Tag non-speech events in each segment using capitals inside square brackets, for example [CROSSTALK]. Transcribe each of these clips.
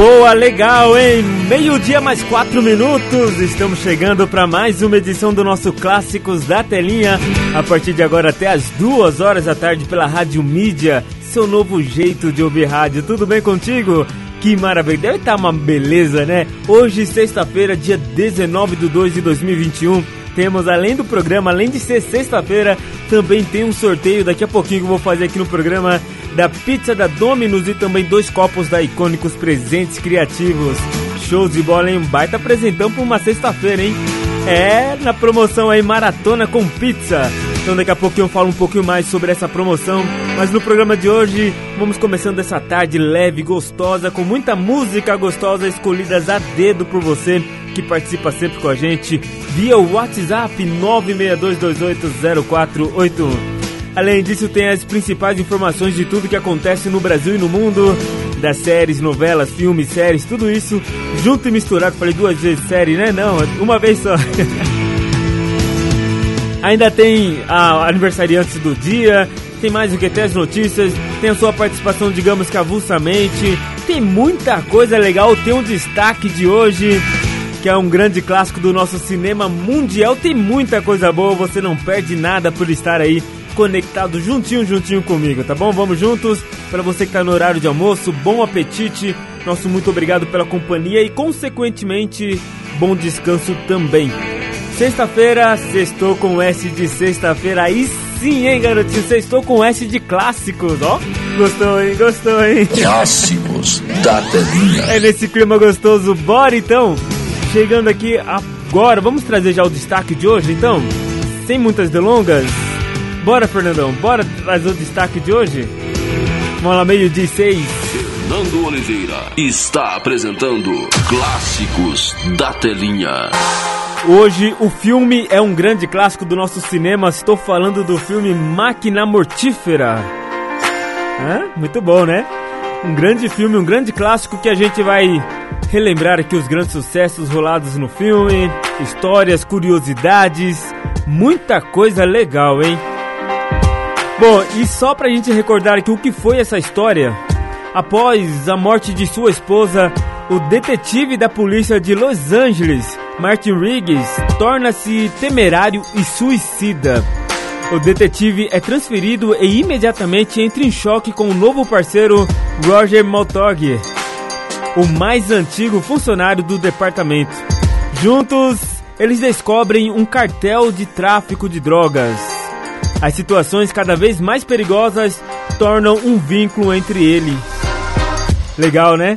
Boa, legal, hein? Meio-dia mais quatro minutos. Estamos chegando para mais uma edição do nosso Clássicos da Telinha. A partir de agora até as duas horas da tarde pela Rádio Mídia. Seu novo jeito de ouvir rádio. Tudo bem contigo? Que maravilha. Deve estar uma beleza, né? Hoje, sexta-feira, dia 19 de 2 de 2021. Temos, além do programa, além de ser sexta-feira, também tem um sorteio daqui a pouquinho que eu vou fazer aqui no programa da pizza da Domino's e também dois copos da Icônicos Presentes Criativos. Shows de bola, hein? Um baita apresentão para uma sexta-feira, hein? É, na promoção aí Maratona com Pizza. Então daqui a pouquinho eu falo um pouquinho mais sobre essa promoção. Mas no programa de hoje, vamos começando essa tarde leve, gostosa, com muita música gostosa escolhidas a dedo por você que participa sempre com a gente via WhatsApp 962280481. Além disso, tem as principais informações de tudo que acontece no Brasil e no mundo, das séries, novelas, filmes, séries, tudo isso junto e misturado. Falei duas vezes série, né? Não, uma vez só. [LAUGHS] Ainda tem a aniversariantes do dia, tem mais o que tem as notícias, tem a sua participação, digamos que avulsamente, tem muita coisa legal, tem um destaque de hoje, que é um grande clássico do nosso cinema mundial, tem muita coisa boa, você não perde nada por estar aí conectado juntinho, juntinho comigo, tá bom? Vamos juntos, para você que tá no horário de almoço, bom apetite, nosso muito obrigado pela companhia e consequentemente, bom descanso também. Sexta-feira, sextou com S de sexta-feira. Aí sim, hein, garotinho? Sextou com S de clássicos, ó. Gostou, hein? Gostou, hein? Clássicos da Telinha. É nesse clima gostoso. Bora então! Chegando aqui agora, vamos trazer já o destaque de hoje, então? Sem muitas delongas. Bora, Fernandão, bora trazer o destaque de hoje? Vamos lá, meio de seis. Fernando Oliveira está apresentando Clássicos da Telinha. Hoje o filme é um grande clássico do nosso cinema. Estou falando do filme Máquina Mortífera. Hã? Muito bom, né? Um grande filme, um grande clássico que a gente vai relembrar aqui os grandes sucessos rolados no filme, histórias, curiosidades, muita coisa legal, hein? Bom, e só pra gente recordar aqui o que foi essa história, após a morte de sua esposa, o detetive da polícia de Los Angeles, Martin Riggs, torna-se temerário e suicida. O detetive é transferido e imediatamente entra em choque com o novo parceiro Roger Maltog, o mais antigo funcionário do departamento. Juntos, eles descobrem um cartel de tráfico de drogas. As situações cada vez mais perigosas tornam um vínculo entre eles. Legal, né?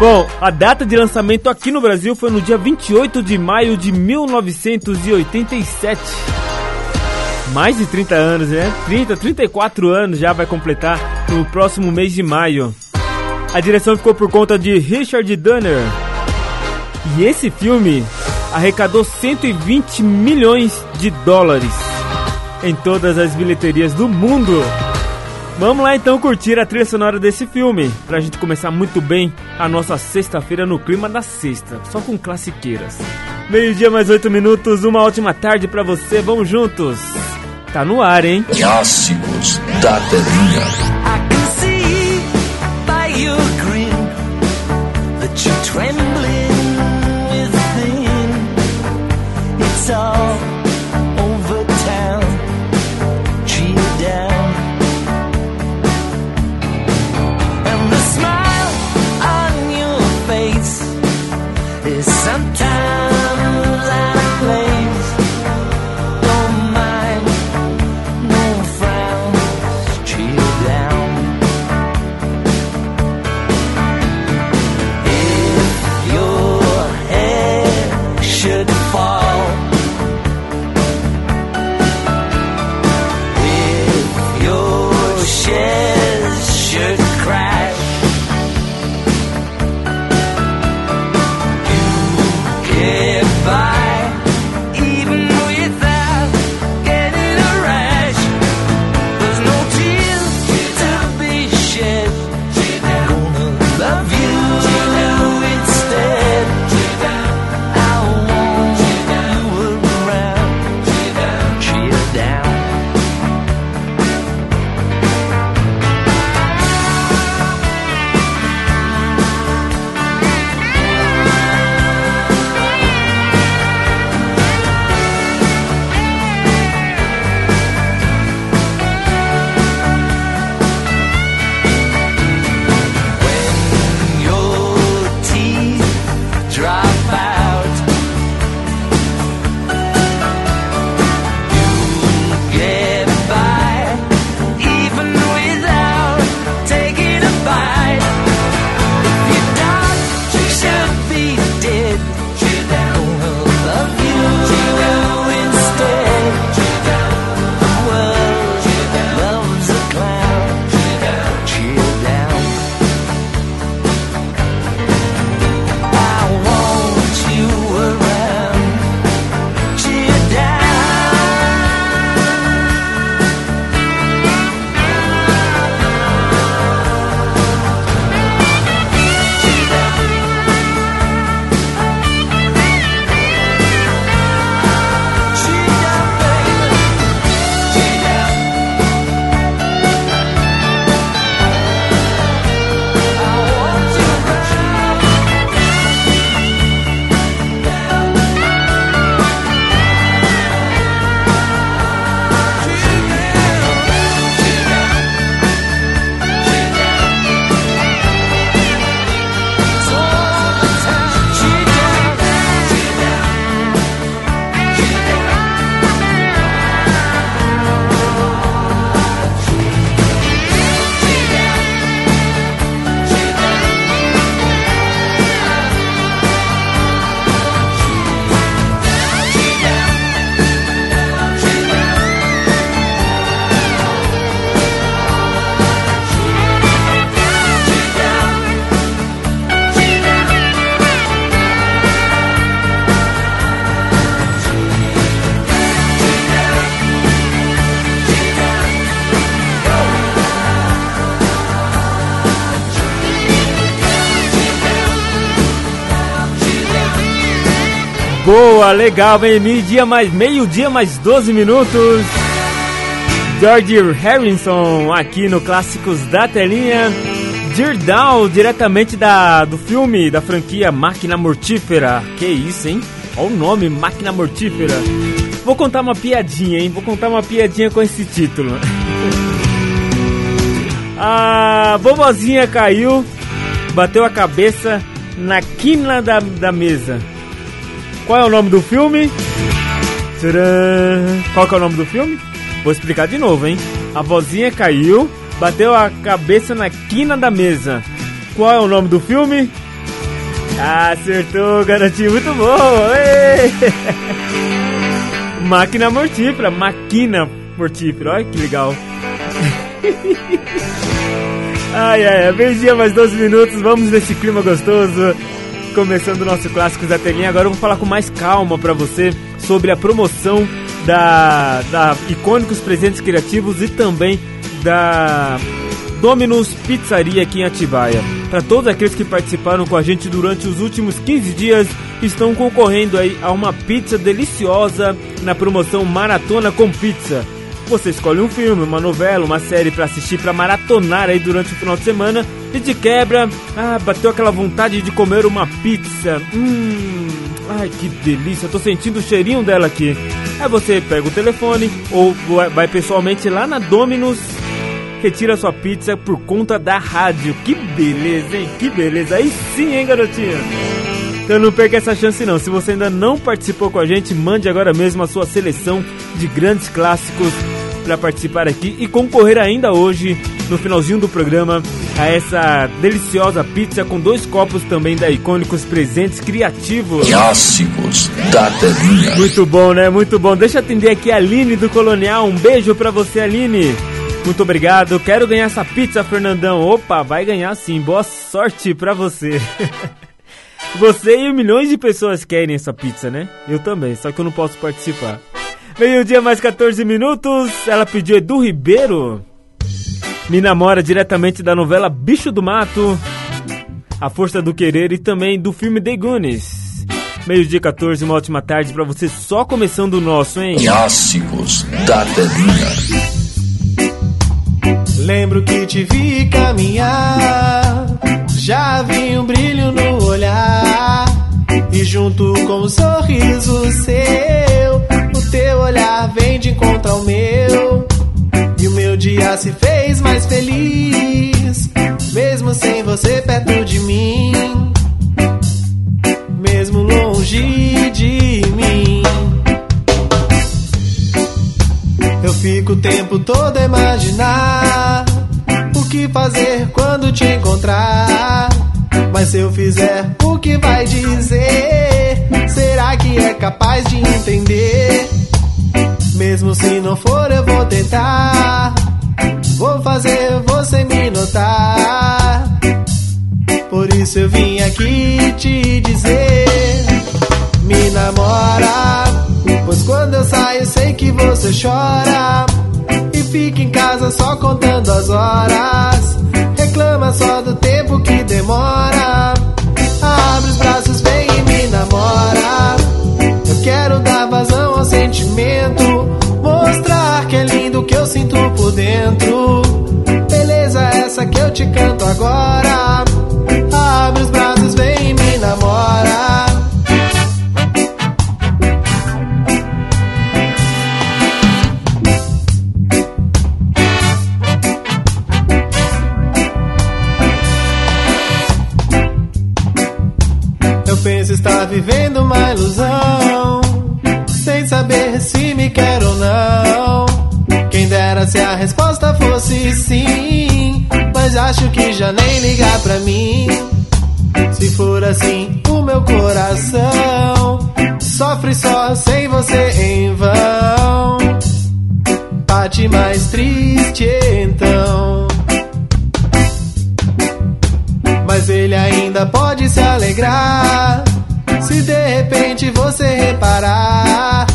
Bom, a data de lançamento aqui no Brasil foi no dia 28 de maio de 1987. Mais de 30 anos, né? 30, 34 anos já vai completar no próximo mês de maio. A direção ficou por conta de Richard Donner. E esse filme arrecadou 120 milhões de dólares em todas as bilheterias do mundo. Vamos lá então curtir a trilha sonora desse filme, pra gente começar muito bem a nossa sexta-feira no clima da sexta, só com classiqueiras. Meio-dia mais oito minutos, uma ótima tarde pra você, vamos juntos. Tá no ar, hein? Clássicos da Telinha. I can see by your grin that you're trembling within. It's all boa, legal, hein? Meio-dia mais, meio-dia mais 12 minutos. George Harrison aqui no Clássicos da Telinha. Dear Down, diretamente da, do filme, da franquia Máquina Mortífera. Que isso, hein? Olha o nome, Máquina Mortífera. Vou contar uma piadinha, hein? Vou contar uma piadinha com esse título. [LAUGHS] a vovozinha caiu, bateu a cabeça na quina da, da mesa. Qual é o nome do filme? Tcharam. Qual que é o nome do filme? Vou explicar de novo, hein? A vozinha caiu, bateu a cabeça na quina da mesa. Qual é o nome do filme? Acertou, garotinho, muito bom! [LAUGHS] Máquina mortífera, máquina mortífera, olha que legal. [LAUGHS] ai, ai, ai, meio-dia mais 12 minutos, vamos nesse clima gostoso. Começando o nosso Clássicos da Telinha, agora eu vou falar com mais calma para você sobre a promoção da, da Icônicos Presentes Criativos e também da Domino's Pizzaria aqui em Atibaia. Para todos aqueles que participaram com a gente durante os últimos 15 dias, estão concorrendo aí a uma pizza deliciosa na promoção Maratona com Pizza. Você escolhe um filme, uma novela, uma série para assistir, para maratonar aí durante o final de semana e de quebra, ah, bateu aquela vontade de comer uma pizza. Hum, ai que delícia, tô sentindo o cheirinho dela aqui. Aí você pega o telefone ou vai pessoalmente lá na Domino's, retira sua pizza por conta da rádio. Que beleza, hein? Que beleza. Aí sim, hein, garotinha? Então não perca essa chance não. Se você ainda não participou com a gente, mande agora mesmo a sua seleção de grandes clássicos para participar aqui e concorrer ainda hoje, no finalzinho do programa, a essa deliciosa pizza com dois copos também da Icônicos Presentes Criativos. Clássicos da telinha. Muito bom, né? Muito bom. Deixa eu atender aqui a Aline do Colonial. Um beijo para você, Aline. Muito obrigado. Quero ganhar essa pizza, Fernandão. Opa, vai ganhar sim. Boa sorte para você. [LAUGHS] Você e milhões de pessoas querem essa pizza, né? Eu também, só que eu não posso participar. Meio-dia mais 14 minutos. Ela pediu Edu Ribeiro. Me namora diretamente da novela Bicho do Mato. A Força do Querer e também do filme The Goonies. Meio-dia 14, uma ótima tarde para você só começando o nosso, hein? Clássicos da telinha. Lembro que te vi caminhar, já vi um brilho no olhar, e junto com o sorriso seu, o teu olhar vem de encontro ao meu, meu dia se fez mais feliz, mesmo sem você perto de mim, mesmo longe de mim. Eu fico o tempo todo a imaginar o que fazer quando te encontrar. Mas se eu fizer, o que vai dizer? Será que é capaz de entender? Mesmo se não for, eu vou tentar. Vou fazer você me notar. Por isso eu vim aqui te dizer: Me namora. Pois quando eu saio, sei que você chora. E fica em casa só contando as horas. Reclama só do tempo que demora. Abre os braços, vem e me namora. Eu quero dar vazão ao sentimento. Que é lindo que eu sinto por dentro. Beleza, essa que eu te canto agora. Fosse sim, mas acho que já nem ligar pra mim. Se for assim, o meu coração sofre só sem você em vão. Bate mais triste então. Mas ele ainda pode se alegrar. Se de repente você reparar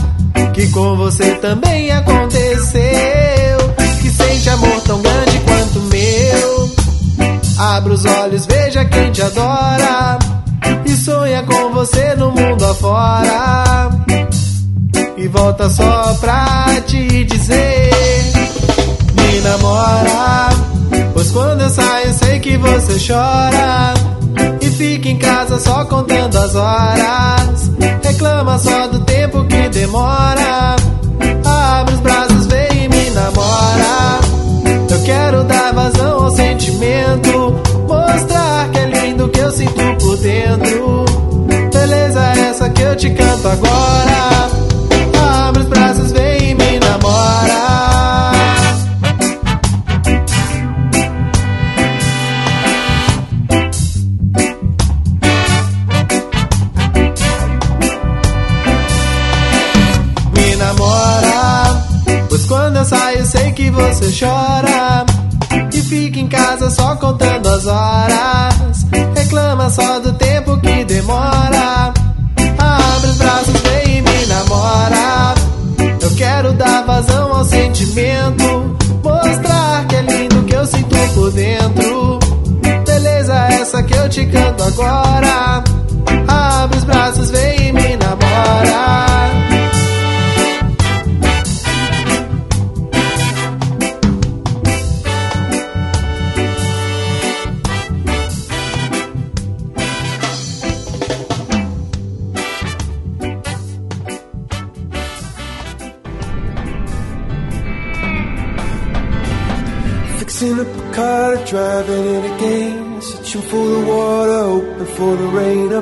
que com você também aconteceu tão grande quanto o meu. Abra os olhos, veja quem te adora. E sonha com você no mundo afora. E volta só pra te dizer: Me namora. Pois quando eu saio, sei que você chora. E fica em casa só contando as horas. Reclama só do tempo que demora. sentimento. Mostrar que é lindo o que eu sinto por dentro. Beleza, é essa que eu te canto agora.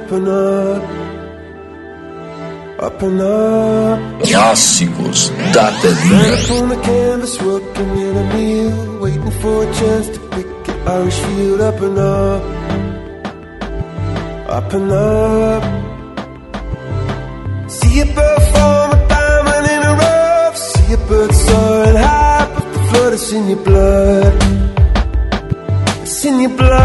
Open up. and up. Clássicos da TV. on the canvas, working in a meal, waiting for a chance to pick an Irish field. Up and up, up and up. See a bird form a diamond in a rough. See a bird soaring high, but the flood is in your blood. It's in your blood.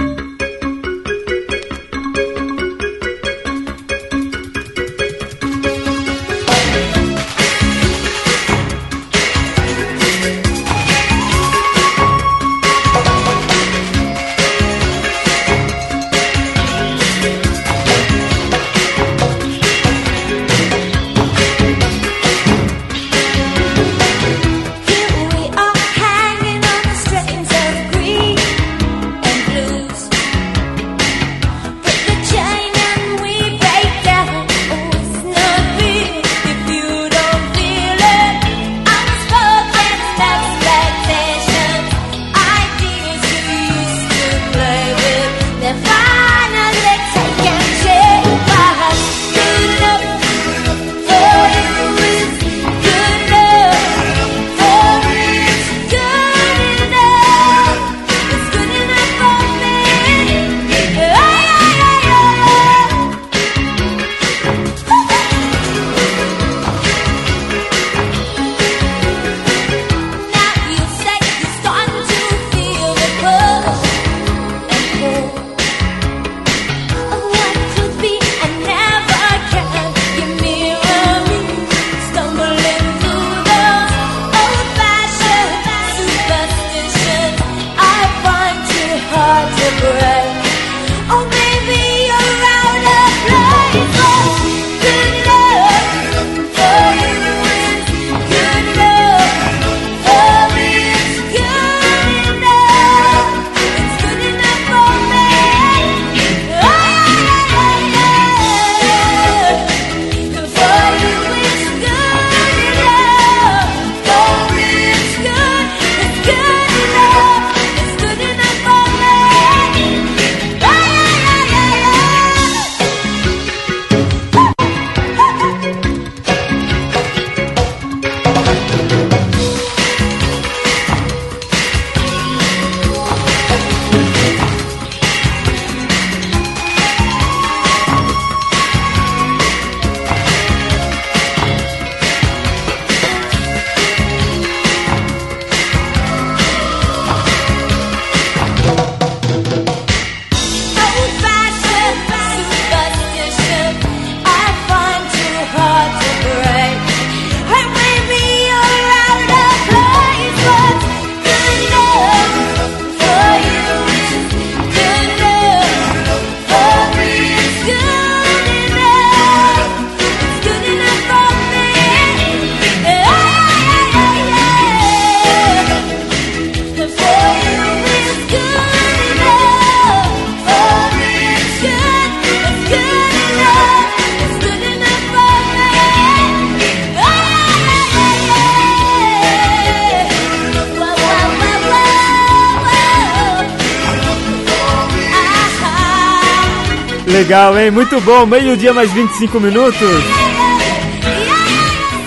Legal, hein? Muito bom. Meio-dia mais 25 minutos.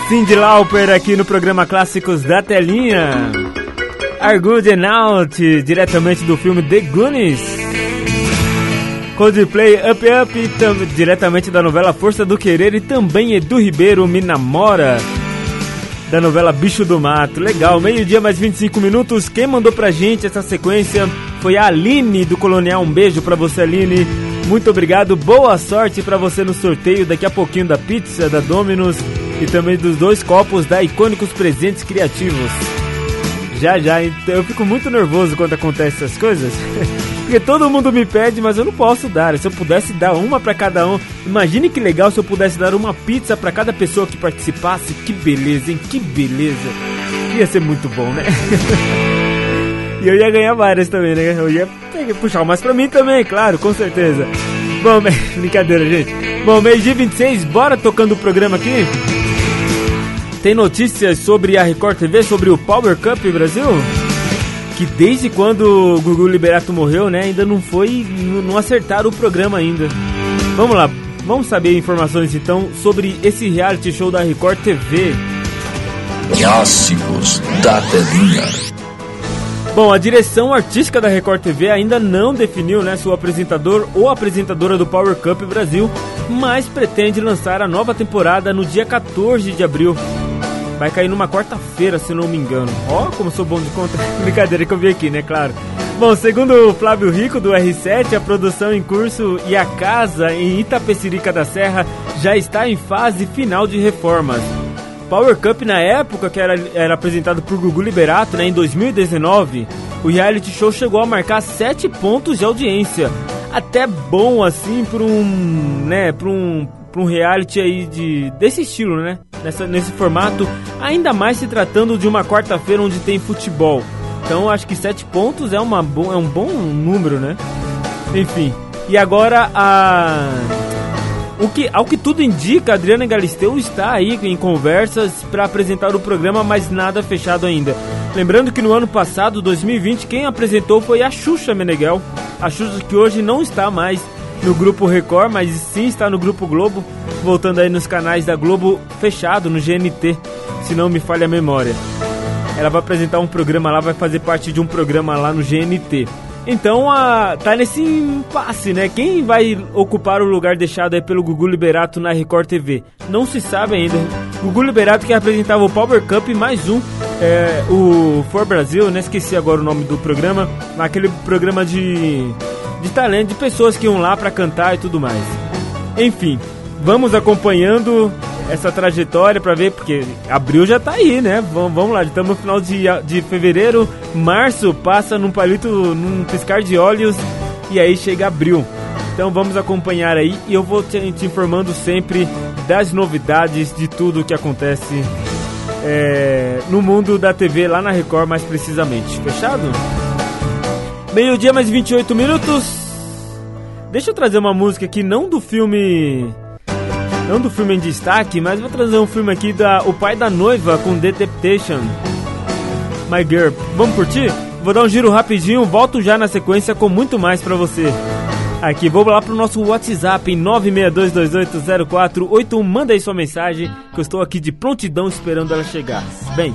Cindy Lauper aqui no programa Clássicos da Telinha. Are Good and Out, diretamente do filme The Goonies. Coldplay Up Up, tam- diretamente da novela Força do Querer e também Edu Ribeiro Me Namora, da novela Bicho do Mato. Legal, meio-dia mais 25 minutos. Quem mandou pra gente essa sequência foi a Aline do Colonial. Um beijo pra você, Aline. Muito obrigado, boa sorte pra você no sorteio daqui a pouquinho da pizza da Domino's e também dos dois copos da Icônicos Presentes Criativos. Já, já, então eu fico muito nervoso quando acontecem essas coisas. [LAUGHS] Porque todo mundo me pede, mas eu não posso dar. Se eu pudesse dar uma pra cada um, imagine que legal se eu pudesse dar uma pizza pra cada pessoa que participasse. Que beleza, hein? Que beleza. Ia ser muito bom, né? [LAUGHS] e eu ia ganhar várias também, né? Eu ia pegar- puxar umas pra mim também, claro, com certeza. Bom, [LAUGHS] brincadeira, gente. Bom, meio-dia 26, bora tocando o programa aqui? Tem notícias sobre a Record TV, sobre o Power Cup Brasil? Que desde quando o Gugu Liberato morreu, né, ainda não foi, não acertaram o programa ainda. Vamos lá, vamos saber informações então sobre esse reality show da Record TV. Clássicos da telinha. Bom, a direção artística da Record TV ainda não definiu né, seu apresentador ou apresentadora do Power Cup Brasil, mas pretende lançar a nova temporada no dia 14 de abril. Vai cair numa quarta-feira, se não me engano. Ó, como sou bom de conta. [LAUGHS] Brincadeira que eu vi aqui, né? Claro. Bom, segundo o Flávio Rico do R7, a produção em curso e a casa em Itapecerica da Serra já está em fase final de reformas. Power Cup na época, que era, era apresentado por Gugu Liberato, né, em 2019, o reality show chegou a marcar 7 pontos de audiência. Até bom assim para um, né, para um, pra um reality aí de desse estilo, né? Nessa, nesse formato, ainda mais se tratando de uma quarta-feira onde tem futebol. Então acho que 7 pontos é, uma é um bom número, né? Enfim. E agora a. O que, ao que tudo indica, Adriana Galisteu está aí em conversas para apresentar o programa, mas nada fechado ainda. Lembrando que no ano passado, 2020, quem apresentou foi a Xuxa Meneghel. A Xuxa que hoje não está mais no Grupo Record, mas sim está no Grupo Globo, voltando aí nos canais da Globo fechado, no GNT, se não me falha a memória. Ela vai apresentar um programa lá, vai fazer parte de um programa lá no GNT. Então a, tá nesse impasse, né? Quem vai ocupar o lugar deixado aí pelo Gugu Liberato na Record TV? Não se sabe ainda. Gugu Liberato que apresentava o Power Cup mais um, é, o For Brasil, né? Esqueci agora o nome do programa, aquele programa de, de talento, de pessoas que iam lá pra cantar e tudo mais. Enfim, vamos acompanhando essa trajetória pra ver, porque abril já tá aí, né? Vamos, vamos lá, estamos no final de, de fevereiro, março passa num palito, num piscar de olhos e aí chega abril. Então vamos acompanhar aí e eu vou te, te informando sempre das novidades de tudo o que acontece é, no mundo da TV lá na Record, mais precisamente. Fechado? Meio-dia mais 28 minutos. Deixa eu trazer uma música aqui, não do filme não do filme em destaque, mas vou trazer um filme aqui da O Pai da Noiva com The Temptation. My Girl. Vamos curtir? Vou dar um giro rapidinho, volto já na sequência com muito mais pra você. Aqui, vou lá pro nosso WhatsApp em 962280481. Manda aí sua mensagem que eu estou aqui de prontidão esperando ela chegar. Bem,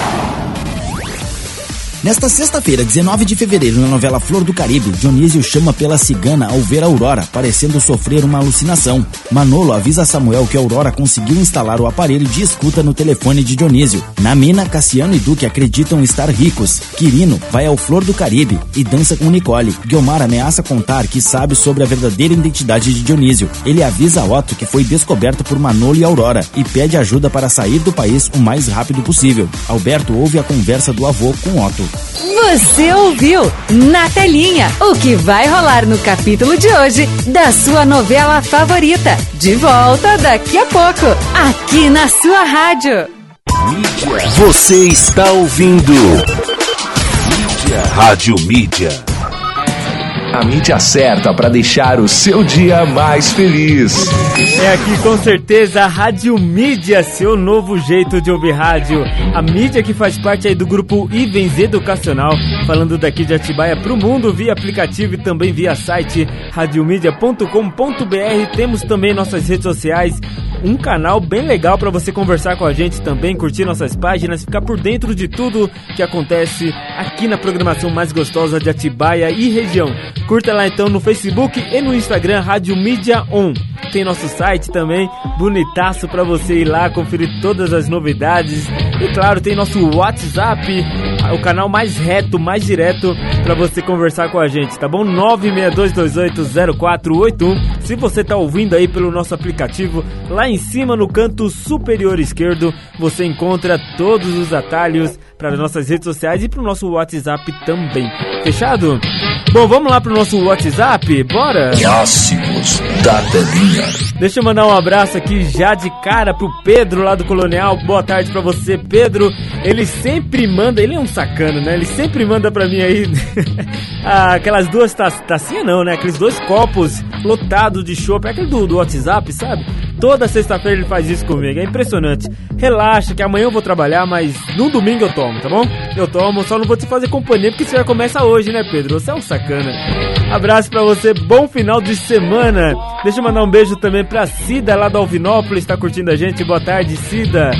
Nesta sexta-feira, 19 de fevereiro, na novela Flor do Caribe, Dionísio chama pela cigana ao ver Aurora, parecendo sofrer uma alucinação. Manolo avisa Samuel que Aurora conseguiu instalar o aparelho de escuta no telefone de Dionísio. Na mina, Cassiano e Duque acreditam estar ricos. Quirino vai ao Flor do Caribe e dança com Nicole. Guiomar ameaça contar que sabe sobre a verdadeira identidade de Dionísio. Ele avisa Otto que foi descoberto por Manolo e Aurora e pede ajuda para sair do país o mais rápido possível. Alberto ouve a conversa do avô com Otto. Você ouviu na telinha o que vai rolar no capítulo de hoje da sua novela favorita. De volta daqui a pouco, aqui na sua rádio. Você está ouvindo. Mídia. Rádio Mídia. A mídia certa para deixar o seu dia mais feliz. É aqui com certeza a Rádio Mídia, seu novo jeito de ouvir rádio. A mídia que faz parte aí do grupo Ivens Educacional, falando daqui de Atibaia pro mundo via aplicativo e também via site radiomedia.com.br. Temos também nossas redes sociais, um canal bem legal para você conversar com a gente também, curtir nossas páginas, ficar por dentro de tudo que acontece aqui na programação mais gostosa de Atibaia e região. Curta lá então no Facebook e no Instagram Rádio Mídia On. Tem nosso site também, bonitaço para você ir lá conferir todas as novidades. E claro, tem nosso WhatsApp, o canal mais reto, mais direto para você conversar com a gente, tá bom? 962280481. Se você tá ouvindo aí pelo nosso aplicativo, lá em cima no canto superior esquerdo, você encontra todos os atalhos para nossas redes sociais e para o nosso WhatsApp também. Fechado? Bom, vamos lá pro nosso WhatsApp? Bora? Clássicos da telinha. Deixa eu mandar um abraço aqui já de cara pro Pedro lá do Colonial. Boa tarde pra você, Pedro. Ele sempre manda, ele é um sacano, né? Ele sempre manda pra mim aí [LAUGHS] ah, aquelas duas tacinhas, tacinha não, né? Aqueles dois copos lotados de chopp. É aquele do, do WhatsApp, sabe? Toda sexta-feira ele faz isso comigo, é impressionante. Relaxa que amanhã eu vou trabalhar, mas no domingo eu tomo, tá bom? Eu tomo, só não vou te fazer companhia porque você já começa hoje, né, Pedro? Você é um sacana. Abraço pra você, bom final de semana. Deixa eu mandar um beijo também pra Cida lá do Alvinópolis, tá curtindo a gente. Boa tarde, Cida.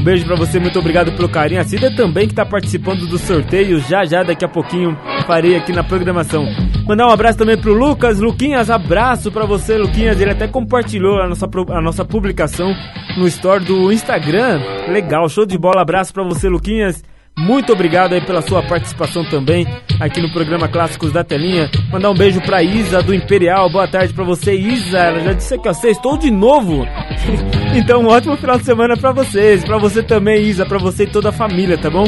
Um beijo pra você, muito obrigado pelo carinho. A Cida também que tá participando do sorteio, já já daqui a pouquinho farei aqui na programação. Mandar um abraço também pro Lucas, Luquinhas, abraço pra você, Luquinhas. Ele até compartilhou a nossa, a nossa publicação no store do Instagram. Legal, show de bola, abraço pra você, Luquinhas. Muito obrigado aí pela sua participação também aqui no programa Clássicos da Telinha. Mandar um beijo pra Isa do Imperial. Boa tarde pra você, Isa. Ela já disse eu sei, estou de novo. [LAUGHS] então, um ótimo final de semana pra vocês. Pra você também, Isa. Pra você e toda a família, tá bom?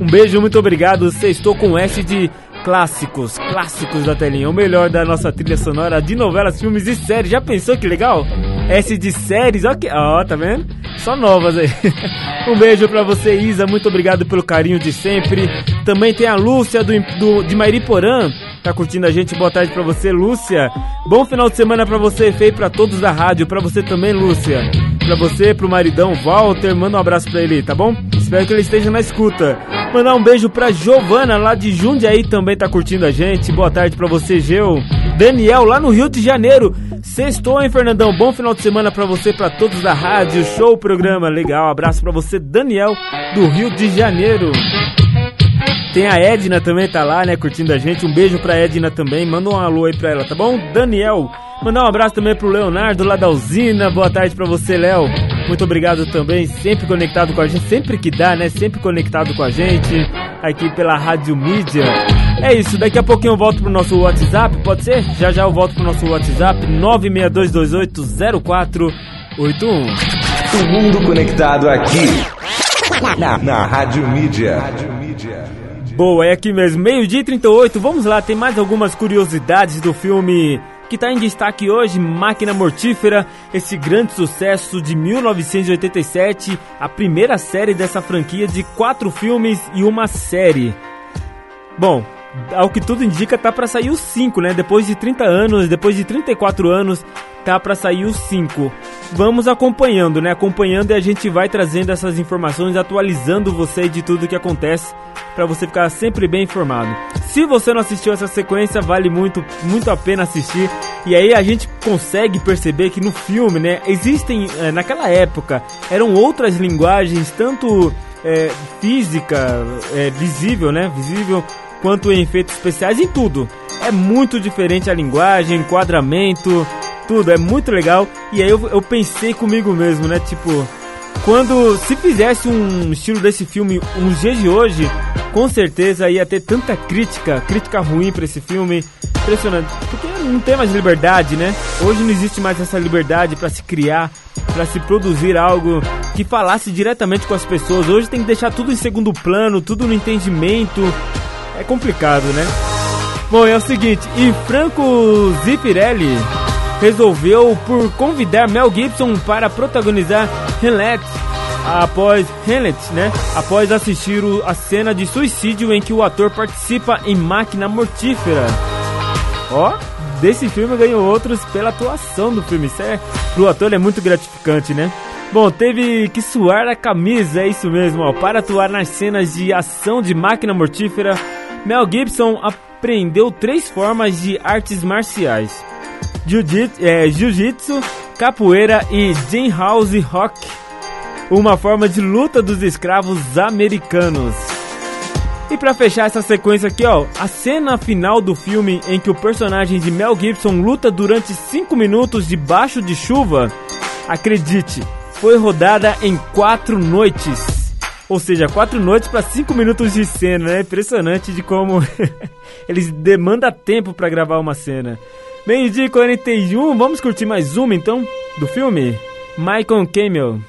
Um beijo, muito obrigado. Estou com S de clássicos, clássicos da telinha, o melhor da nossa trilha sonora de novelas, filmes e séries. Já pensou que legal? S de séries, ó, ó tá vendo? Só novas aí. [LAUGHS] um beijo pra você, Isa, muito obrigado pelo carinho de sempre. Também tem a Lúcia do, do, de Mairiporã, tá curtindo a gente. Boa tarde pra você, Lúcia. Bom final de semana pra você, Fei, pra todos da rádio, pra você também, Lúcia. Pra você, pro maridão Walter, manda um abraço pra ele, tá bom? Espero que ele esteja na escuta. Mandar um beijo pra Giovana, lá de Jundiaí, também tá curtindo a gente. Boa tarde pra você, Geu. Daniel, lá no Rio de Janeiro. Sextou, hein, Fernandão? Bom final de semana pra você, pra todos da rádio. Show programa, legal. Abraço pra você, Daniel, do Rio de Janeiro. Tem a Edna também, tá lá, né, curtindo a gente. Um beijo pra Edna também. Manda um alô aí pra ela, tá bom? Daniel. Mandar um abraço também pro Leonardo lá da usina. Boa tarde pra você, Léo. Muito obrigado também, sempre conectado com a gente, sempre que dá, né? Sempre conectado com a gente aqui pela Rádio Mídia. É isso, daqui a pouquinho eu volto pro nosso WhatsApp, pode ser? Já já eu volto pro nosso WhatsApp 962280481. O mundo conectado aqui. Na, na Rádio Mídia. Boa, é aqui mesmo, meio-dia e 38. Vamos lá, tem mais algumas curiosidades do filme que está em destaque hoje, Máquina Mortífera, esse grande sucesso de 1987, a primeira série dessa franquia de quatro filmes e uma série. Bom, ao que tudo indica, tá para sair os 5, né? Depois de 30 anos, depois de 34 anos, tá para sair os 5. Vamos acompanhando, né? Acompanhando e a gente vai trazendo essas informações, atualizando você de tudo que acontece para você ficar sempre bem informado. Se você não assistiu essa sequência, vale muito, muito a pena assistir. E aí a gente consegue perceber que no filme, né, existem eh, naquela época eram outras linguagens, tanto é, física, é, visível, né? Visível, quanto em efeitos especiais, em tudo. É muito diferente a linguagem, enquadramento, tudo. É muito legal. E aí eu, eu pensei comigo mesmo, né? Tipo, quando se fizesse um estilo desse filme nos dias de hoje, com certeza ia ter tanta crítica, crítica ruim pra esse filme. Impressionante, porque não tem mais liberdade, né? Hoje não existe mais essa liberdade pra se criar, pra se produzir algo que falasse diretamente com as pessoas. Hoje tem que deixar tudo em segundo plano, tudo no entendimento. É complicado, né? Bom, é o seguinte, e Franco Zeffirelli resolveu por convidar Mel Gibson para protagonizar Hamlet após Hamlet, né? Após assistir o- a cena de suicídio em que o ator participa em Máquina Mortífera. Ó, desse filme ganhou outros pela atuação do filme. Isso é, pro ator é muito gratificante, né? Bom, teve que suar a camisa, é isso mesmo, ó. Para atuar nas cenas de ação de Máquina Mortífera, Mel Gibson aprendeu três formas de artes marciais. Jiu-jitsu, é, capoeira e House Rock, uma forma de luta dos escravos americanos. E pra fechar essa sequência aqui, ó, a cena final do filme em que o personagem de Mel Gibson luta durante 5 minutos debaixo de chuva, acredite, foi rodada em 4 noites. Ou seja, 4 noites para 5 minutos de cena, né? Impressionante de como [LAUGHS] eles demandam tempo pra gravar uma cena. Meio-dia e 41, vamos curtir mais uma então do filme? Michael Camel.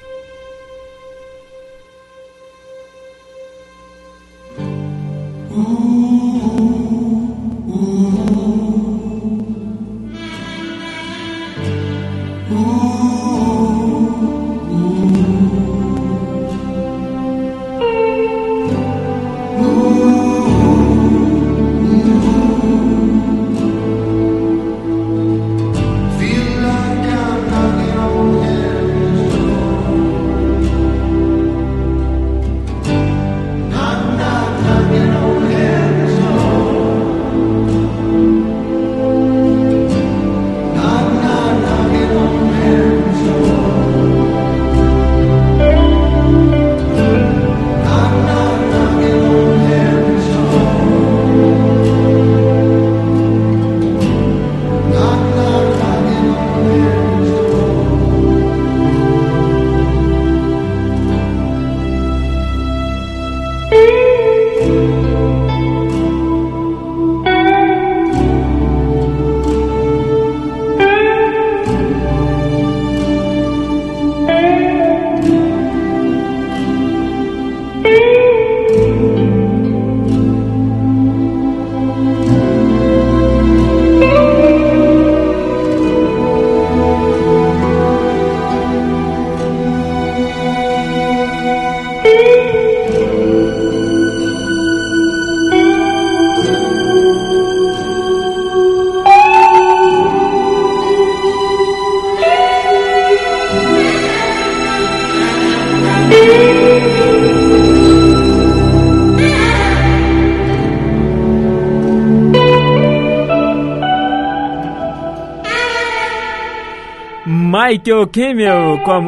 Michael Camel com a,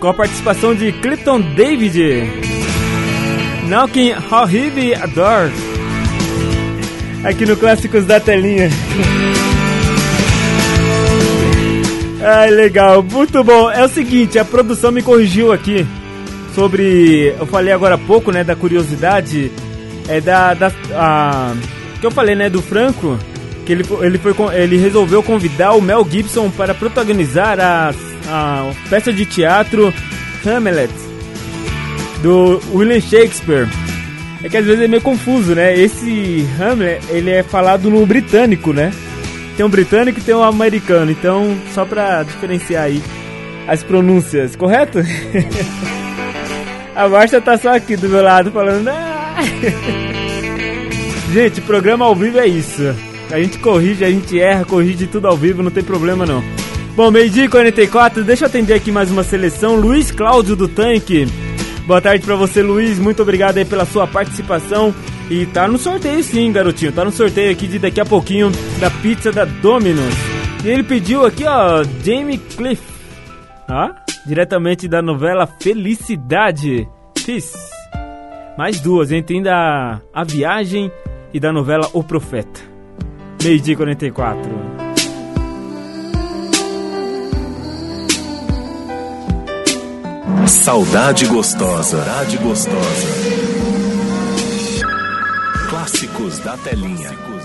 com a participação de Clifton David. Knocking How Heavy a Door. Aqui no Clássicos da Telinha. [LAUGHS] Ai, legal, muito bom. É o seguinte, a produção me corrigiu aqui sobre. Eu falei agora há pouco, né, da curiosidade. É da. da a, que eu falei, né, do Franco. Que ele, ele, foi, ele resolveu convidar o Mel Gibson para protagonizar a, a peça de teatro Hamlet do William Shakespeare. É que às vezes é meio confuso, né? Esse Hamlet, ele é falado no britânico, né? Tem um britânico e tem um americano, então só pra diferenciar aí as pronúncias, correto? [LAUGHS] A Marcia tá só aqui do meu lado falando. "Ah!" [LAUGHS] Gente, programa ao vivo é isso. A gente corrige, a gente erra, corrige tudo ao vivo, não tem problema não. Bom, meio-dia e 44, deixa eu atender aqui mais uma seleção. Luiz Cláudio do Tanque. Boa tarde pra você, Luiz. Muito obrigado aí pela sua participação. E tá no sorteio sim, garotinho. Tá no sorteio aqui de daqui a pouquinho da pizza da Domino's. E ele pediu aqui, ó, Jamie Cliff. Ah, diretamente da novela Felicidade. Peace. Mais duas? Tem da A Viagem e da novela O Profeta. Meio dia e 44. Saudade gostosa. Saudade gostosa. Clássicos da telinha. Clássicos da telinha.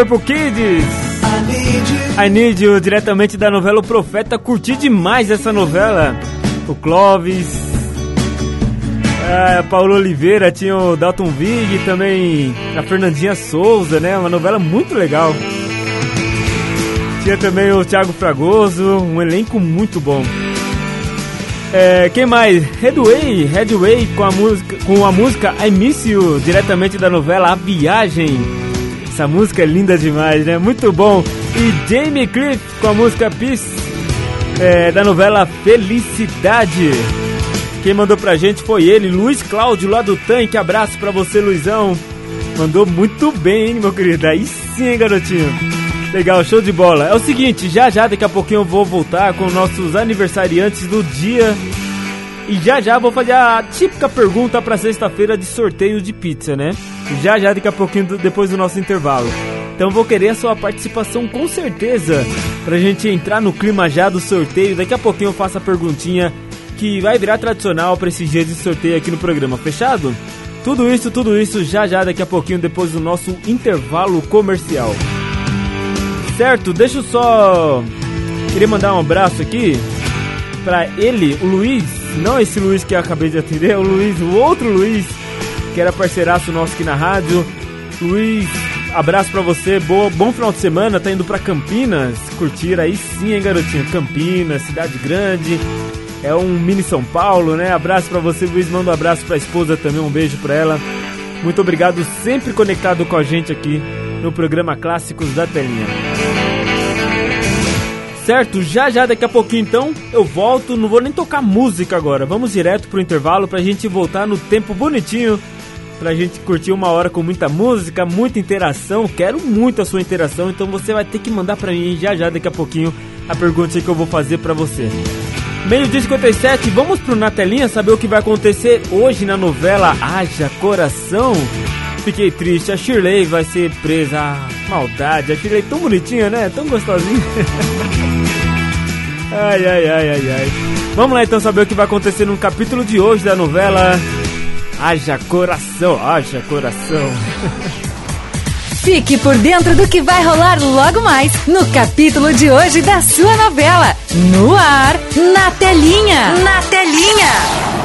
Liverpool Kids. I Need You, diretamente da novela O Profeta. Curti demais essa novela. O Clóvis, a Paulo Oliveira, tinha o Dalton Vig, também a Fernandinha Souza, né? Uma novela muito legal. Tinha também o Thiago Fragoso, um elenco muito bom. É, quem mais? Headway, Headway com a música, com a música I Miss You, diretamente da novela A Viagem. Essa música é linda demais, né? Muito bom. E Jamie Cliff com a música Peace, é, da novela Felicidade. Quem mandou pra gente foi ele, Luiz Cláudio, lá do Tanque. Abraço pra você, Luizão. Mandou muito bem, hein, meu querido? Aí sim, garotinho. Legal, show de bola. É o seguinte, já já daqui a pouquinho eu vou voltar com nossos aniversariantes do dia. E já já vou fazer a típica pergunta para sexta-feira de sorteio de pizza, né? Já já daqui a pouquinho depois do nosso intervalo. Então vou querer a sua participação com certeza pra gente entrar no clima já do sorteio. Daqui a pouquinho eu faço a perguntinha que vai virar tradicional para esses dias de sorteio aqui no programa. Fechado? Tudo isso, tudo isso já já daqui a pouquinho depois do nosso intervalo comercial. Certo? Deixa eu só queria mandar um abraço aqui pra ele, o Luiz, não esse Luiz que eu acabei de atender, é o Luiz, o outro Luiz, que era parceiraço nosso aqui na rádio. Luiz, abraço pra você, boa, bom final de semana, tá indo pra Campinas, curtir aí sim, hein, garotinho? Campinas, cidade grande, é um mini São Paulo, né? Abraço pra você, Luiz, manda um abraço pra esposa também, um beijo pra ela. Muito obrigado, sempre conectado com a gente aqui no programa Clássicos da Telinha. Certo, já já daqui a pouquinho então eu volto, não vou nem tocar música agora. Vamos direto pro intervalo pra gente voltar no tempo bonitinho, pra gente curtir uma hora com muita música, muita interação. Quero muito a sua interação, então você vai ter que mandar pra mim já já daqui a pouquinho a pergunta que eu vou fazer pra você. Meio dia 57, vamos pro Na Telinha saber o que vai acontecer hoje na novela Haja Coração. Fiquei triste, a Shirley vai ser presa. Ah, maldade, a Shirley tão bonitinha, né? Tão gostosinha. [LAUGHS] ai, ai, ai, ai, ai. Vamos lá então saber o que vai acontecer no capítulo de hoje da novela Haja Coração, Haja Coração. Fique por dentro do que vai rolar logo mais no capítulo de hoje da sua novela. No ar, na telinha. Na telinha.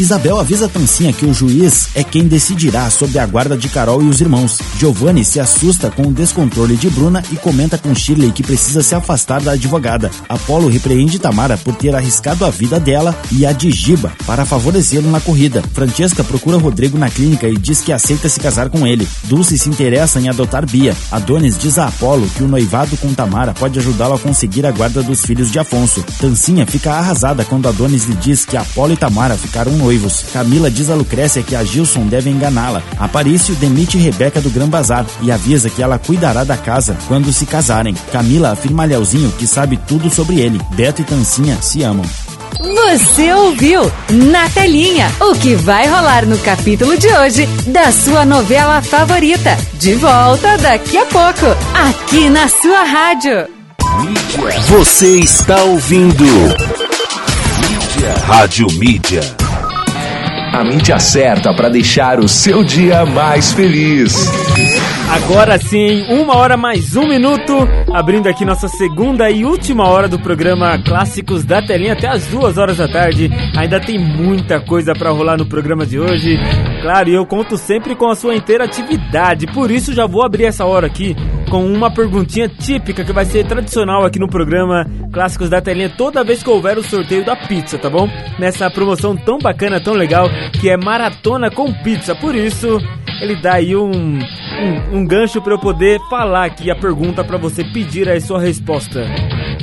Isabel avisa Tancinha que o juiz é quem decidirá sobre a guarda de Carol e os irmãos. Giovanni se assusta com o descontrole de Bruna e comenta com Shirley que precisa se afastar da advogada. Apolo repreende Tamara por ter arriscado a vida dela e a de Giba para favorecê-lo na corrida. Francesca procura Rodrigo na clínica e diz que aceita se casar com ele. Dulce se interessa em adotar Bia. Adonis diz a Apolo que o noivado com Tamara pode ajudá-lo a conseguir a guarda dos filhos de Afonso. Tancinha fica arrasada quando Adonis lhe diz que Apolo e Tamara ficaram noivos. Camila diz a Lucrécia que a Gilson deve enganá-la. Aparício demite Rebeca do Gran Bazar e avisa que ela cuidará da casa quando se casarem. Camila afirma a Leozinho que sabe tudo sobre ele. Beto e Tancinha se amam. Você ouviu na telinha o que vai rolar no capítulo de hoje da sua novela favorita. De volta daqui a pouco, aqui na sua rádio. Você está ouvindo Mídia. Rádio Mídia. A mídia certa para deixar o seu dia mais feliz. Agora sim, uma hora mais um minuto, abrindo aqui nossa segunda e última hora do programa Clássicos da Telinha até as duas horas da tarde. Ainda tem muita coisa pra rolar no programa de hoje. Claro, e eu conto sempre com a sua interatividade, por isso já vou abrir essa hora aqui com uma perguntinha típica que vai ser tradicional aqui no programa Clássicos da Telinha toda vez que houver o sorteio da pizza, tá bom? Nessa promoção tão bacana, tão legal, que é maratona com pizza. Por isso, ele dá aí um, um, um gancho para eu poder falar aqui a pergunta para você pedir aí sua resposta.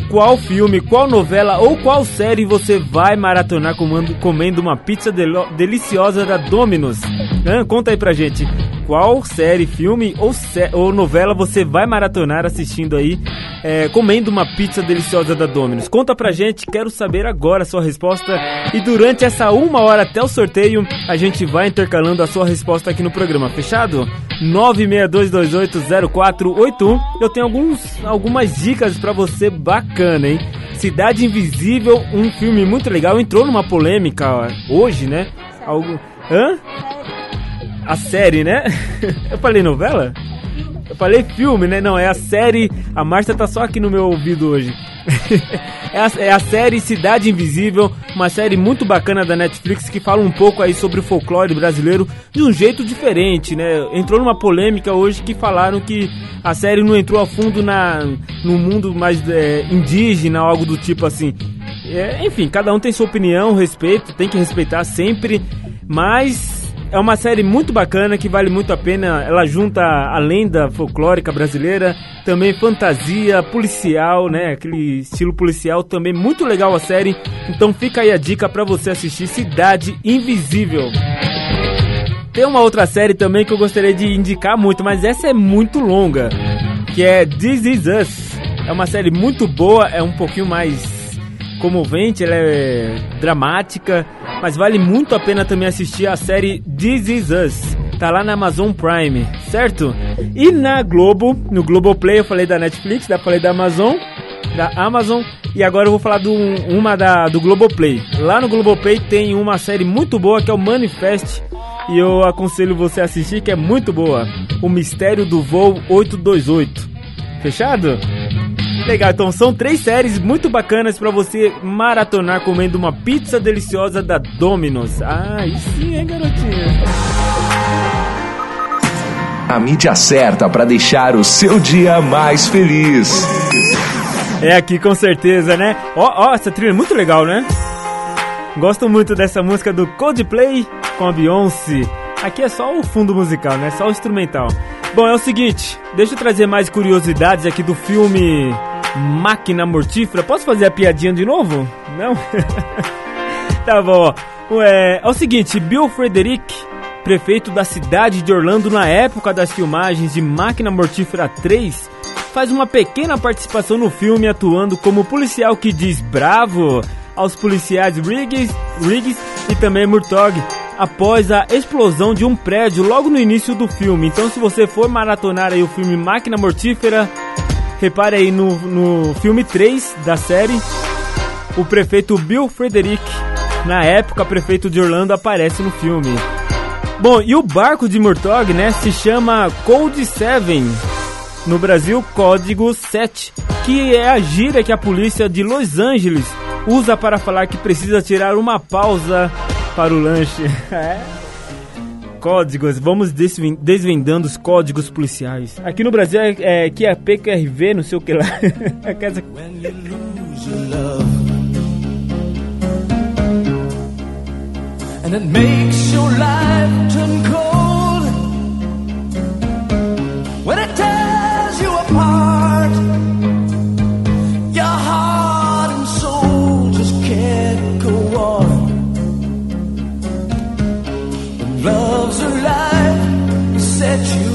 Qual filme, qual novela ou qual série você vai maratonar comando, comendo uma pizza deliciosa da Domino's? Hã? Conta aí pra gente. Qual série, filme ou, sé- ou novela você vai maratonar assistindo aí, é, comendo uma pizza deliciosa da Domino's? Conta pra gente, quero saber agora a sua resposta. E durante essa uma hora até o sorteio, a gente vai intercalando a sua resposta aqui no programa, fechado? 962280481. Eu tenho alguns, algumas dicas pra você bacana, hein? Cidade Invisível, um filme muito legal, entrou numa polêmica hoje, né? Algo... Hã? a série, né? [LAUGHS] Eu falei novela? Eu falei filme, né? Não, é a série. A Márcia tá só aqui no meu ouvido hoje. [LAUGHS] é, a, é a série Cidade Invisível, uma série muito bacana da Netflix que fala um pouco aí sobre o folclore brasileiro de um jeito diferente, né? Entrou numa polêmica hoje que falaram que a série não entrou a fundo na, no mundo mais é, indígena, algo do tipo assim. É, enfim, cada um tem sua opinião, respeito, tem que respeitar sempre, mas é uma série muito bacana que vale muito a pena. Ela junta a lenda folclórica brasileira, também fantasia, policial, né? Aquele estilo policial também muito legal a série. Então fica aí a dica para você assistir Cidade Invisível. Tem uma outra série também que eu gostaria de indicar muito, mas essa é muito longa, que é This Is Us. É uma série muito boa, é um pouquinho mais comovente, ela é dramática, mas vale muito a pena também assistir a série This Is Us. Tá lá na Amazon Prime, certo? E na Globo, no Globoplay, eu falei da Netflix, da falei da Amazon, da Amazon, e agora eu vou falar do uma da do Globoplay. Lá no Globoplay tem uma série muito boa que é o Manifest, e eu aconselho você a assistir que é muito boa. O Mistério do Voo 828. Fechado? Legal, então são três séries muito bacanas para você maratonar comendo uma pizza deliciosa da Domino's. Ah, isso sim, hein, garotinha? A mídia certa para deixar o seu dia mais feliz. É aqui com certeza, né? Ó, ó, essa trilha é muito legal, né? Gosto muito dessa música do Coldplay com a Beyoncé. Aqui é só o fundo musical, né? Só o instrumental. Bom, é o seguinte, deixa eu trazer mais curiosidades aqui do filme Máquina Mortífera. Posso fazer a piadinha de novo? Não? [LAUGHS] tá bom, ó. É, é o seguinte, Bill Frederick, prefeito da cidade de Orlando na época das filmagens de Máquina Mortífera 3, faz uma pequena participação no filme atuando como policial que diz bravo aos policiais Riggs, Riggs e também Murtaugh após a explosão de um prédio logo no início do filme. Então, se você for maratonar aí o filme Máquina Mortífera, repare aí no, no filme 3 da série, o prefeito Bill Frederick, na época prefeito de Orlando, aparece no filme. Bom, e o barco de Murtaugh, né, se chama Code 7, no Brasil, Código 7, que é a gíria que a polícia de Los Angeles usa para falar que precisa tirar uma pausa para o lanche. [LAUGHS] É. Códigos, vamos desven- desvendando os códigos policiais. Aqui no Brasil é, é QAP, QRV, não sei o que lá. [LAUGHS] É que essa- and it makes your life turn cold when it tears you apart. Alive, to set you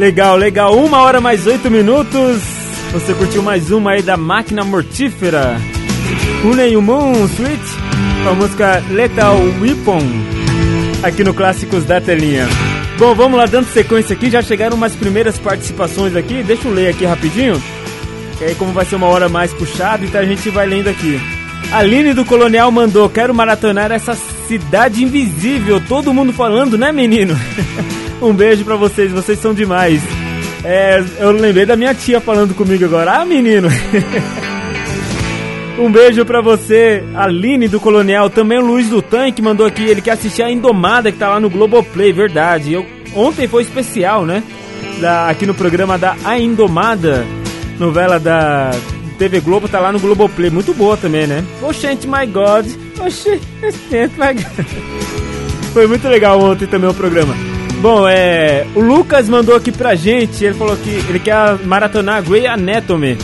Legal, legal. Uma hora mais oito minutos. Você curtiu mais uma aí da Máquina Mortífera. Une o Moon Switch com a música Lethal Weapon. Aqui no Clássicos da Telinha. Bom, vamos lá, dando sequência aqui. Já chegaram umas primeiras participações aqui. Deixa eu ler aqui rapidinho. Que aí, como vai ser uma hora mais puxada, então a gente vai lendo aqui. Aline do Colonial mandou: Quero maratonar essa cidade invisível. Todo mundo falando, né, menino? [LAUGHS] um beijo pra vocês, vocês são demais. É, eu lembrei da minha tia falando comigo agora. Ah, menino! [LAUGHS] um beijo pra você, Aline do Colonial. Também o Luiz do Tanque mandou aqui. Ele quer assistir a Indomada que tá lá no Globoplay, verdade. Eu, ontem foi especial, né? Da, aqui no programa da A Indomada, novela da TV Globo, tá lá no Globoplay. Muito boa também, né? Oxente, my God. Oxente, [LAUGHS] my God. Foi muito legal ontem também o programa. Bom, é. O Lucas mandou aqui pra gente. Ele falou que ele quer maratonar Grey Anatomy.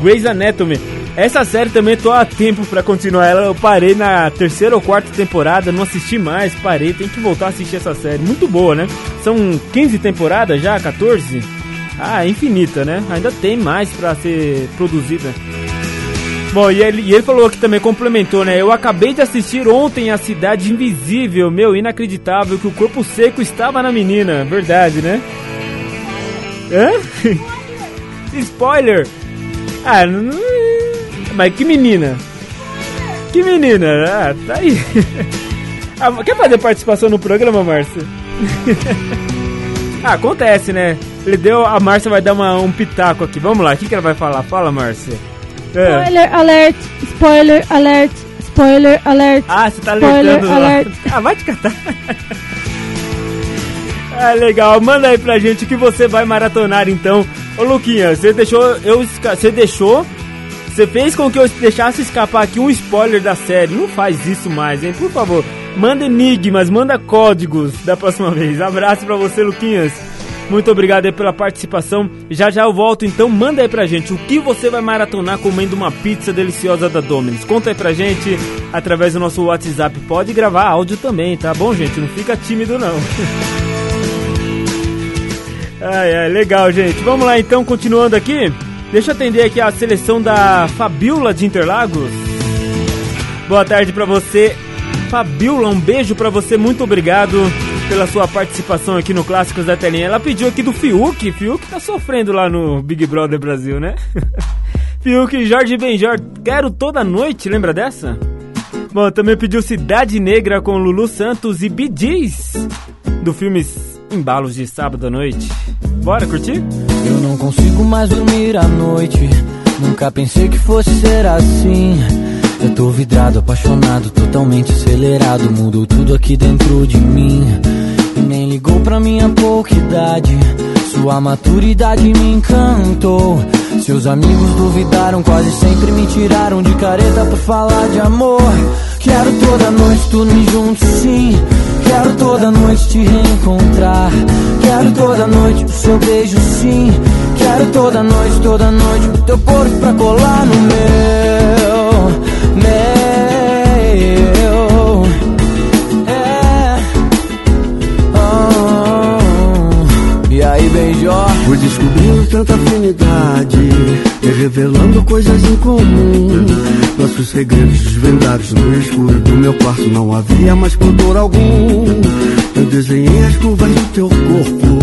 Grey's Anatomy. Essa série também tô há tempo pra continuar ela. Eu parei na terceira ou quarta temporada, não assisti mais, parei. Tem que voltar a assistir essa série. Muito boa, né? São 15 temporadas já, 14? Ah, infinita, né? Ainda tem mais pra ser produzida. Bom, e ele, e ele falou que também complementou, né? Eu acabei de assistir ontem a Cidade Invisível. Meu, inacreditável que o corpo seco estava na menina. Verdade, né? Hã? [LAUGHS] Spoiler! Ah, não. Mas que menina? Que menina? Ah, tá aí. [LAUGHS] Ah, quer fazer participação no programa, Márcia? [LAUGHS] ah, acontece, né? Ele deu. A Márcia vai dar uma, um pitaco aqui. Vamos lá, o que, que ela vai falar? Fala, Márcia. É. Spoiler alert, spoiler alert, spoiler alert. Ah, você tá alertando lá. alert. [LAUGHS] Ah, vai te catar. [LAUGHS] ah, legal. Manda aí pra gente o que você vai maratonar então. Ô, Luquinha, você deixou. Eu, você deixou. Você fez com que eu deixasse escapar aqui um spoiler da série. Não faz isso mais, hein? Por favor. Manda enigmas, manda códigos da próxima [LAUGHS] vez. Abraço pra você, Luquinhas. Muito obrigado aí pela participação. Já já eu volto, então manda aí pra gente o que você vai maratonar comendo uma pizza deliciosa da Domino's. Conta aí pra gente através do nosso WhatsApp. Pode gravar áudio também, tá bom, gente? Não fica tímido não. [LAUGHS] Ai, ai, legal, gente. Vamos lá então, continuando aqui. Deixa eu atender aqui a seleção da Fabiola de Interlagos. Boa tarde pra você, Fabiola. Um beijo pra você, muito obrigado pela sua participação aqui no Clássicos da Telinha. Ela pediu aqui do Fiuk. Fiuk tá sofrendo lá no Big Brother Brasil, né? [LAUGHS] Fiuk Jorge Benjor, quero toda noite, lembra dessa? Bom, também pediu Cidade Negra com Lulu Santos e Gees, do filme Embalos de Sábado à Noite. Bora curtir? Eu não consigo mais dormir à noite. Nunca pensei que fosse ser assim. Eu tô vidrado, apaixonado, totalmente acelerado. Mudou tudo aqui dentro de mim. E nem ligou pra minha pouca idade. Sua maturidade me encantou. Seus amigos duvidaram, quase sempre me tiraram de careta por falar de amor. Quero toda noite dormir junto, sim. Quero toda noite te reencontrar. Quero toda noite o seu beijo, sim. Quero toda noite, toda noite o teu corpo pra colar no meu, meu. É. Oh. E aí, Benjó? Fui descobrindo tanta afinidade E revelando coisas em comum Nossos segredos desvendados no escuro do meu quarto Não havia mais pudor algum Eu desenhei as curvas do teu corpo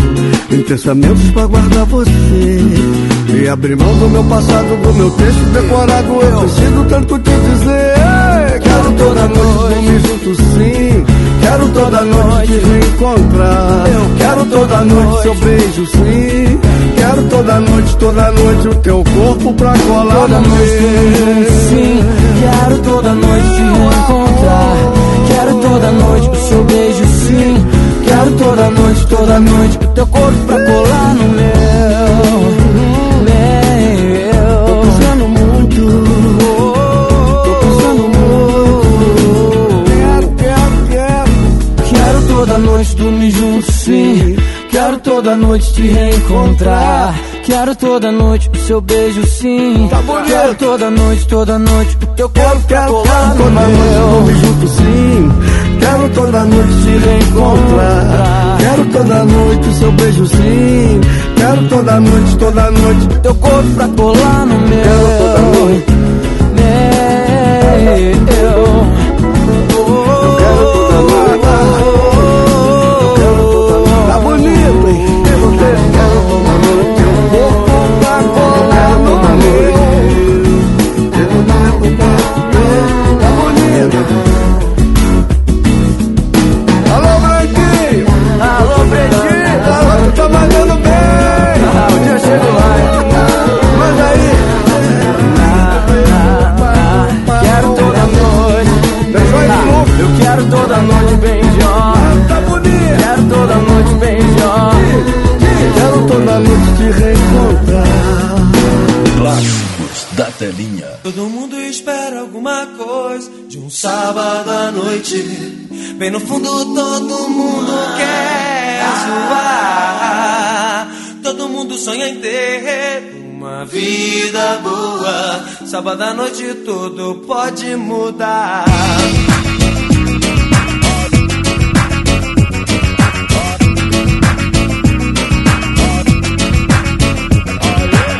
Em pensamentos pra guardar você E abri mão do meu passado, do meu texto decorado. Eu preciso tanto te dizer. Quero toda noite dormir junto sim. Quero toda noite te reencontrar. Eu quero toda noite seu beijo sim. Quero toda noite, toda noite o teu corpo pra colar Toda no noite meu. sim. Quero toda noite te reencontrar. Quero toda noite o seu beijo sim. Quero toda noite, toda noite o teu corpo pra toda noite te reencontrar Quero toda noite o seu beijo sim Tá Quero toda noite, toda noite o teu corpo Quero, pra quero, colar quero no toda noite meu dormir junto sim Quero toda noite te reencontrar. Quero toda noite o seu beijo sim. Quero toda noite, toda noite teu corpo pra colar no meu. Quero toda noite. Meu. Alô, Branquinho! Alô, Branquinho! Agora tá mandando bem! Ah, o dia chegou lá. Manda aí! Quero toda noite. Beijou aí de. Eu quero toda noite bem jovem. Tá bonito! Quero toda noite bem jovem. Quero toda noite te reencontrar. Clássicos da telinha. Todo mundo espera alguma coisa de sábado à noite. Bem no fundo, todo mundo quer zoar. Todo mundo sonha em ter uma vida boa. Sábado à noite, tudo pode mudar.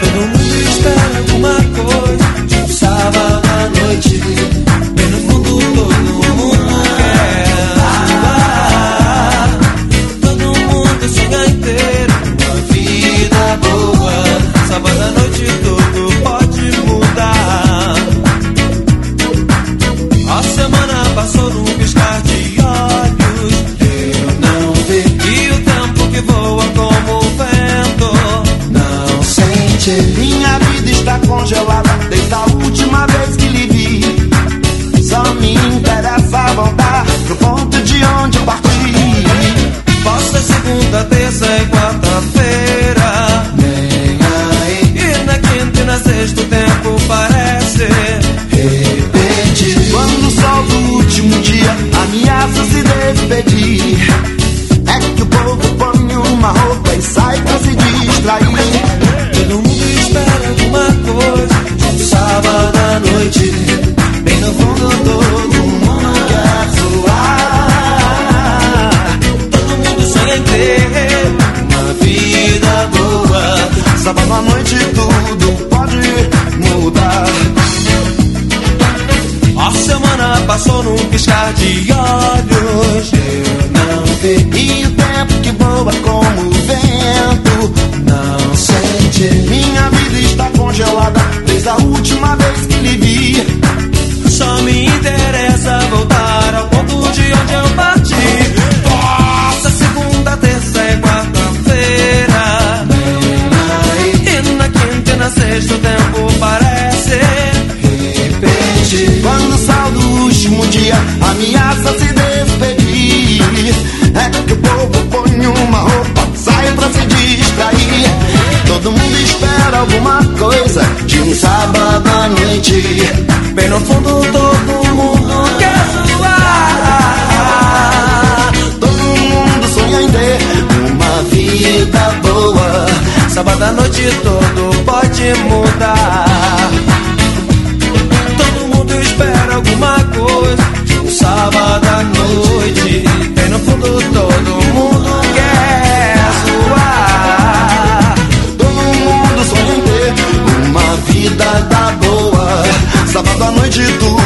Todo mundo espera alguma coisa sábado à noite. Sábado à noite, tudo pode mudar. A semana passou num piscar de olhos. Eu não vi. E o tempo que voa como o vento. Não sente. Minha vida está congelada desde a última vez que lhe vi. Só me interessa voltar pro ponto de onde parti. Posta segunda, terça e quarta-feira. Último dia ameaça se despedir. É que o povo põe uma roupa e sai pra se distrair. Todo mundo espera alguma coisa um sábado à noite. Bem no fundo, todo num piscar de olhos. Eu não vi. O tempo que voa como o vento sábado à noite. Bem no fundo todo mundo quer zoar. Todo mundo sonha em ter uma vida boa. Sábado à noite tudo pode mudar. Sábado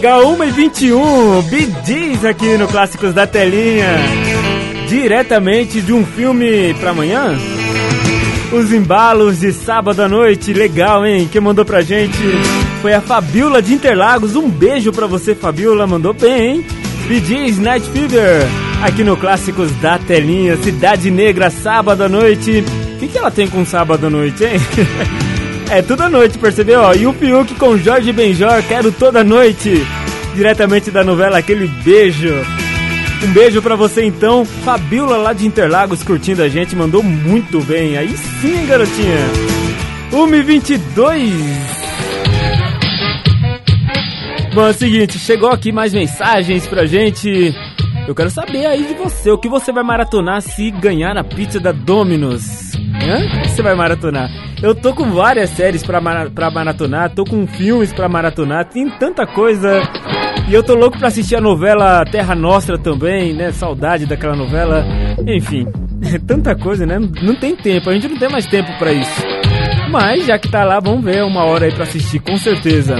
Legal, 1h21, Bee Gees aqui no Clássicos da Telinha. Diretamente de um filme pra amanhã? Os embalos de sábado à noite, legal, hein? Quem mandou pra gente foi a Fabiola de Interlagos. Um beijo pra você, Fabiola, mandou bem, hein? Gees, Night Fever, aqui no Clássicos da Telinha, Cidade Negra, sábado à noite. O que, que ela tem com sábado à noite, hein? [LAUGHS] É toda noite, percebeu? E o Fiuk com Jorge Benjor, quero toda noite. Diretamente da novela Aquele Beijo. Um beijo pra você então, Fabiola lá de Interlagos curtindo a gente, mandou muito bem. Aí sim, hein, garotinha. 1h22. Bom, é o seguinte, chegou aqui mais mensagens pra gente. Eu quero saber aí de você, o que você vai maratonar se ganhar a pizza da Domino's? Hã? O que você vai maratonar? Eu tô com várias séries pra, mara pra maratonar, tô com filmes pra maratonar, tem tanta coisa. E eu tô louco pra assistir a novela Terra Nostra também, né? Saudade daquela novela. Enfim, [LAUGHS] é tanta coisa, né? Não tem tempo, a gente não tem mais tempo pra isso. Mas já que tá lá, vamos ver uma hora aí pra assistir, com certeza.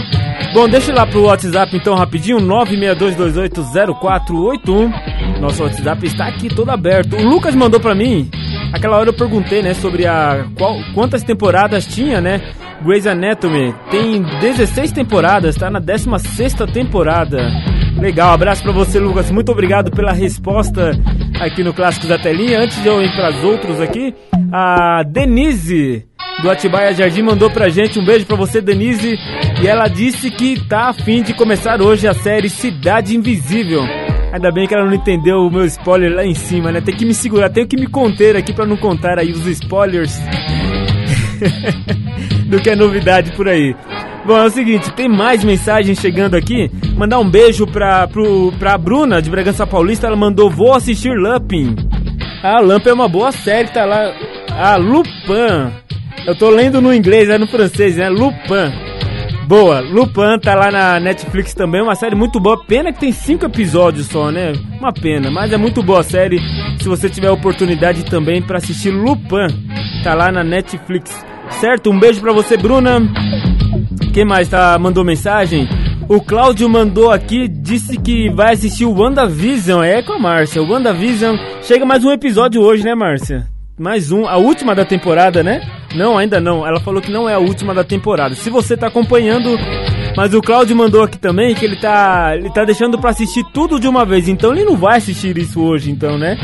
Bom, deixa lá pro WhatsApp então rapidinho, 962280481. Nosso WhatsApp está aqui todo aberto. O Lucas mandou pra mim, aquela hora eu perguntei, né, sobre a qual, quantas temporadas tinha, né? Grey's Anatomy tem 16 temporadas, tá na 16 temporada. Legal, abraço pra você, Lucas. Muito obrigado pela resposta aqui no Clássicos da Telinha. Antes de eu ir pras outros aqui, a Denise do Atibaia Jardim mandou pra gente um beijo pra você, Denise. E ela disse que tá a fim de começar hoje a série Cidade Invisível. Ainda bem que ela não entendeu o meu spoiler lá em cima, né? Tem que me segurar, tenho que me conter aqui pra não contar aí os spoilers [LAUGHS] do que é novidade por aí. Bom, é o seguinte, tem mais mensagens chegando aqui. Mandar um beijo pra, pro, pra Bruna de Bragança Paulista. Ela mandou: Vou assistir Lupin. Ah, Lupin é uma boa série, tá lá. Ah, Lupin. Eu tô lendo no inglês, é no francês, né? Lupin. Boa, Lupin tá lá na Netflix também, uma série muito boa. Pena que tem cinco episódios só, né? Uma pena, mas é muito boa a série. Se você tiver oportunidade também pra assistir Lupin, tá lá na Netflix. Certo? Um beijo pra você, Bruna. Quem mais tá mandou mensagem? O Cláudio mandou aqui, disse que vai assistir o WandaVision. É com a Márcia. O WandaVision. Chega mais um episódio hoje, né, Márcia? Mais um, a última da temporada, né? Não, ainda não. Ela falou que não é a última da temporada. Se você tá acompanhando, mas o Cláudio mandou aqui também que ele tá, ele tá deixando pra assistir tudo de uma vez. Então ele não vai assistir isso hoje, então, né?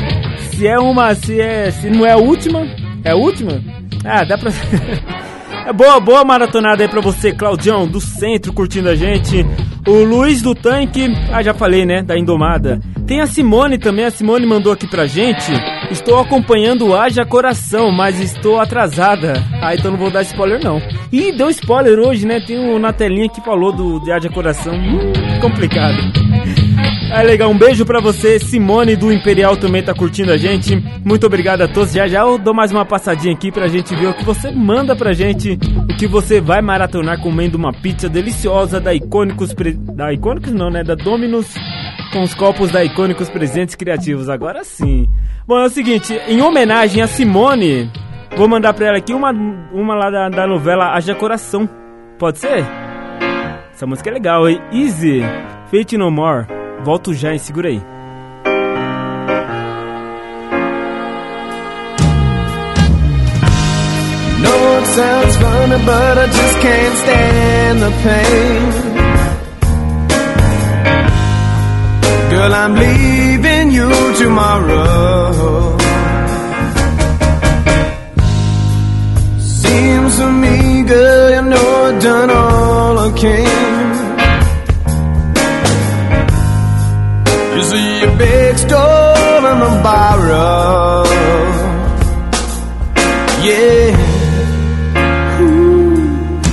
Se é uma, se é, se não é a última, é a última? Ah, dá pra [LAUGHS] [LAUGHS] É boa, boa maratonada aí pra você, Claudião, do centro, curtindo a gente. O Luiz do Tanque, ah, já falei, né, da Indomada. Tem a Simone também, a Simone mandou aqui pra gente. Estou acompanhando o Haja Coração, mas estou atrasada. Ah, então não vou dar spoiler não. Ih, deu spoiler hoje, né? Tem um na telinha que falou do de Haja Coração. Hum, complicado. É legal, um beijo pra você, Simone do Imperial também tá curtindo a gente. Muito obrigado a todos. Já já eu dou mais uma passadinha aqui pra gente ver o que você manda pra gente, o que você vai maratonar comendo uma pizza deliciosa da Icônicos Pre... da Icônicos não, né? Da Dominus com os copos da Icônicos Presentes Criativos. Agora sim. Bom, é o seguinte, em homenagem a Simone, vou mandar pra ela aqui uma, uma lá da, da novela Haja Coração. Pode ser? Essa música é legal, hein? Easy, Fate No More. Volto já, hein? Segura aí. know it sounds funny, but I just can't stand the pain. Girl, I'm leaving you tomorrow. Seems to me, girl, you know I've done all I can. See a big store and a borrow. Yeah.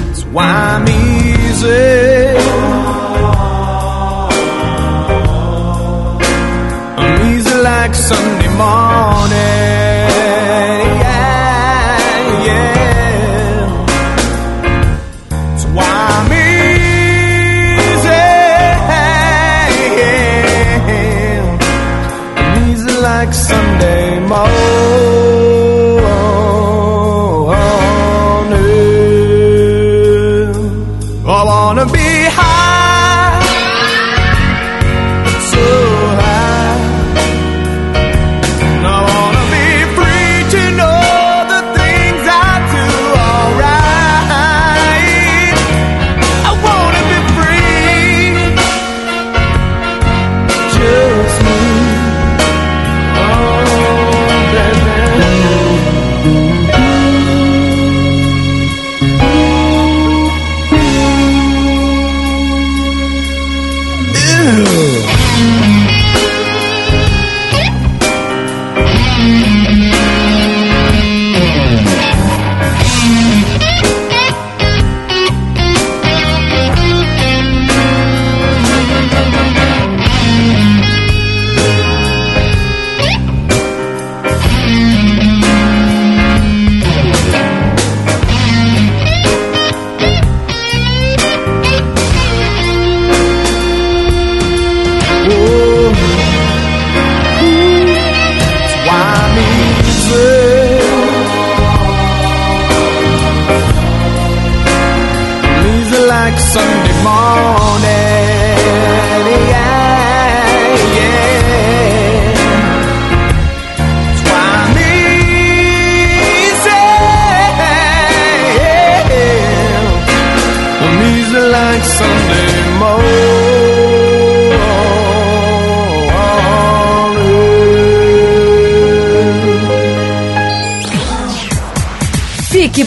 That's why I'm easy. I'm easy like Sunday morning. Sunday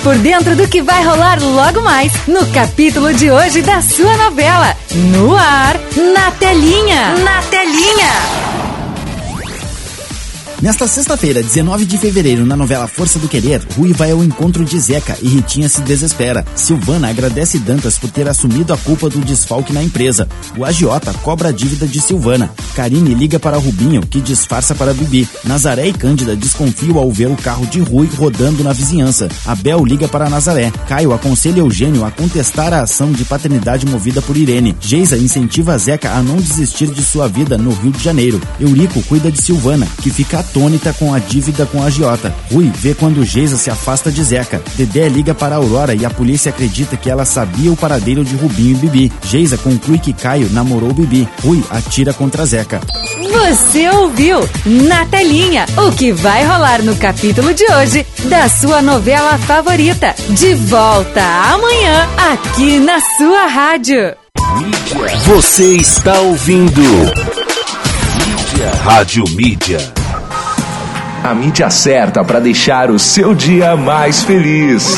por dentro do que vai rolar logo mais no capítulo de hoje da sua novela. No ar, na telinha. Na telinha. Nesta sexta-feira, 19 de fevereiro, na novela Força do Querer, Rui vai ao encontro de Zeca e Ritinha se desespera. Silvana agradece Dantas por ter assumido a culpa do desfalque na empresa. O agiota cobra a dívida de Silvana. Karine liga para Rubinho, que disfarça para Bibi. Nazaré e Cândida desconfiam ao ver o carro de Rui rodando na vizinhança. Abel liga para Nazaré. Caio aconselha Eugênio a contestar a ação de paternidade movida por Irene. Geisa incentiva Zeca a não desistir de sua vida no Rio de Janeiro. Eurico cuida de Silvana, que fica atônita com a dívida com a agiota. Rui vê quando Geisa se afasta de Zeca. Dedé liga para Aurora e a polícia acredita que ela sabia o paradeiro de Rubinho e Bibi. Geisa conclui que Caio namorou Bibi. Rui atira contra Zeca. Você ouviu na telinha o que vai rolar no capítulo de hoje da sua novela favorita. De volta amanhã aqui na sua rádio. Você está ouvindo. Mídia. Rádio Mídia. A mídia certa para deixar o seu dia mais feliz.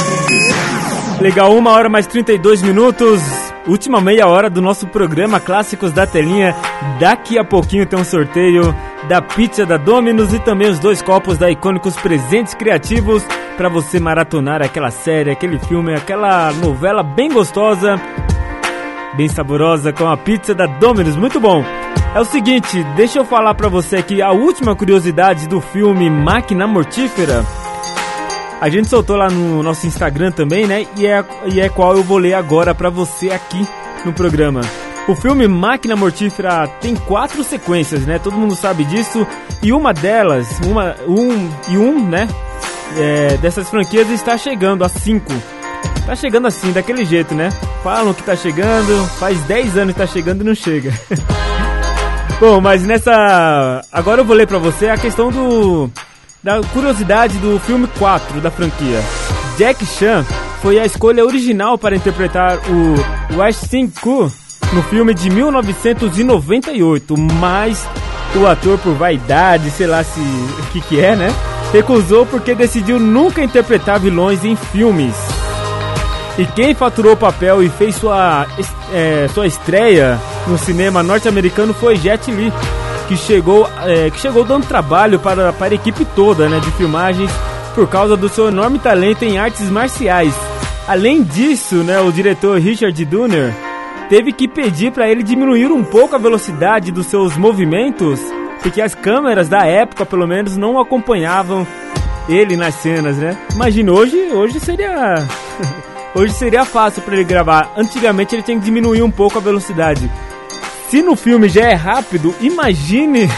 Legal, uma hora mais 32 minutos. Última meia hora do nosso programa Clássicos da Telinha. Daqui a pouquinho tem um sorteio da pizza da Domino's e também os dois copos da Icônicos Presentes Criativos para você maratonar aquela série, aquele filme, aquela novela bem gostosa, bem saborosa com a pizza da Domino's. Muito bom. É o seguinte, deixa eu falar pra você aqui a última curiosidade do filme Máquina Mortífera. A gente soltou lá no nosso Instagram também, né? E é, e é qual eu vou ler agora pra você aqui no programa. O filme Máquina Mortífera tem quatro sequências, né? Todo mundo sabe disso. E uma delas, uma, um e um, né? É, dessas franquias está chegando a cinco. Tá chegando assim, daquele jeito, né? Falam que tá chegando, faz 10 anos que tá chegando e não chega. [LAUGHS] Bom, mas nessa. Agora eu vou ler pra você a questão do. Da curiosidade do filme 4 da franquia. Jack Chan foi a escolha original para interpretar o Westin Ku no filme de 1998, mas o ator por vaidade, sei lá se o que que é, né? Recusou porque decidiu nunca interpretar vilões em filmes. E quem faturou o papel e fez sua, é, sua estreia no cinema norte-americano foi Jet Li, que chegou, é, que chegou dando trabalho para, para a equipe toda né, de filmagens por causa do seu enorme talento em artes marciais. Além disso, né, o diretor Richard Donner teve que pedir para ele diminuir um pouco a velocidade dos seus movimentos, porque as câmeras da época, pelo menos, não acompanhavam ele nas cenas, né? Imagina, hoje, hoje seria [LAUGHS] hoje seria fácil para ele gravar. Antigamente ele tinha que diminuir um pouco a velocidade. Se no filme já é rápido, imagine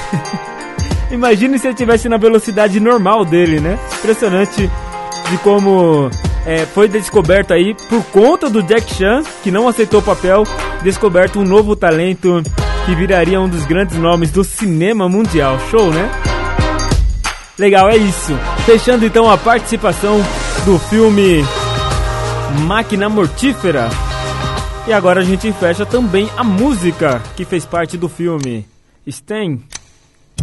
[LAUGHS] imagine se ele tivesse na velocidade normal dele, né? Impressionante de como é, foi descoberto aí por conta do Jack Chan, que não aceitou o papel, descoberto um novo talento que viraria um dos grandes nomes do cinema mundial. Show, né? Legal, é isso. Fechando então a participação do filme Máquina Mortífera. E agora a gente fecha também a música que fez parte do filme Stan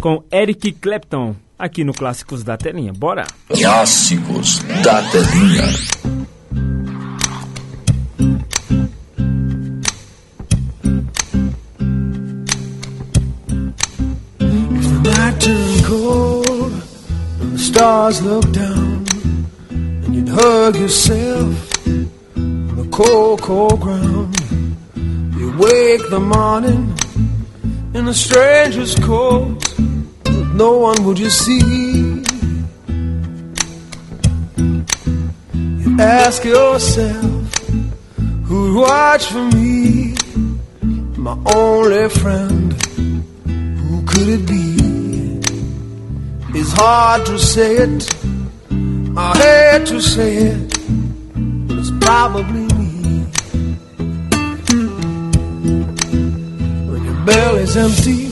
com Eric Clapton aqui no Clássicos da Telinha. Bora! Clássicos da Telinha. Stars looked down, and you'd hug yourself the cold, cold ground, you wake the morning in a stranger's coat, no one would you see. You ask yourself, who'd watch for me, my only friend who could it be? It's hard to say it, I hate to say it, but it's probably belly's empty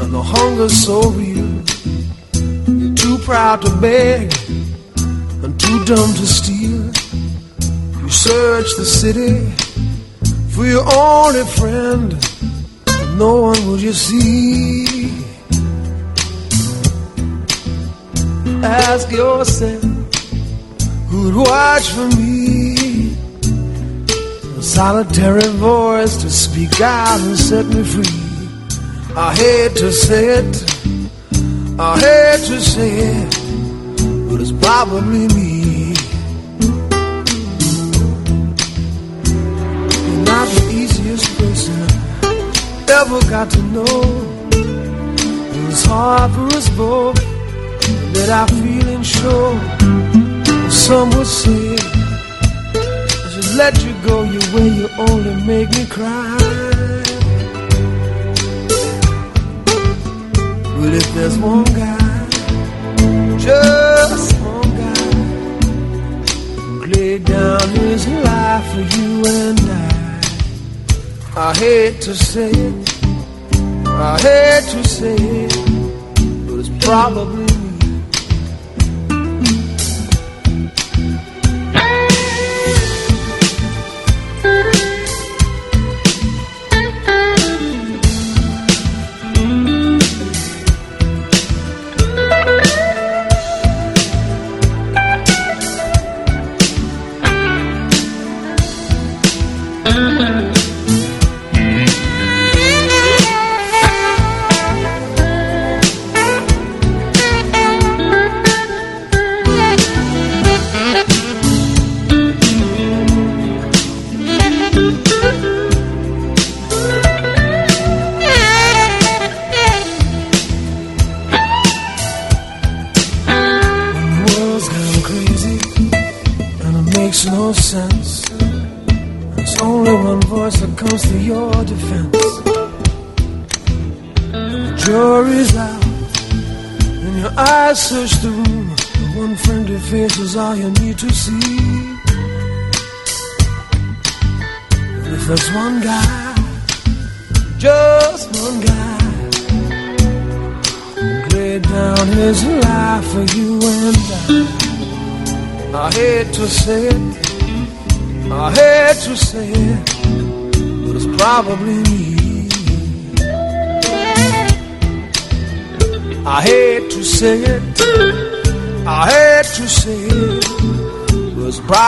and the hunger's so real, you're too proud to beg and too dumb to steal. You search the city for your only friend no one will you see. Ask yourself, who'd watch for me. Solitary voice to speak out and set me free. I hate to say it, I hate to say it, but it's probably me. You're not the easiest person I ever got to know. It was hard for us both that I feel and show. Some would say, let you go your way, you only make me cry. But if there's one guy, just one guy, who laid down his life for you and I, I hate to say it, I hate to say it, but it's probably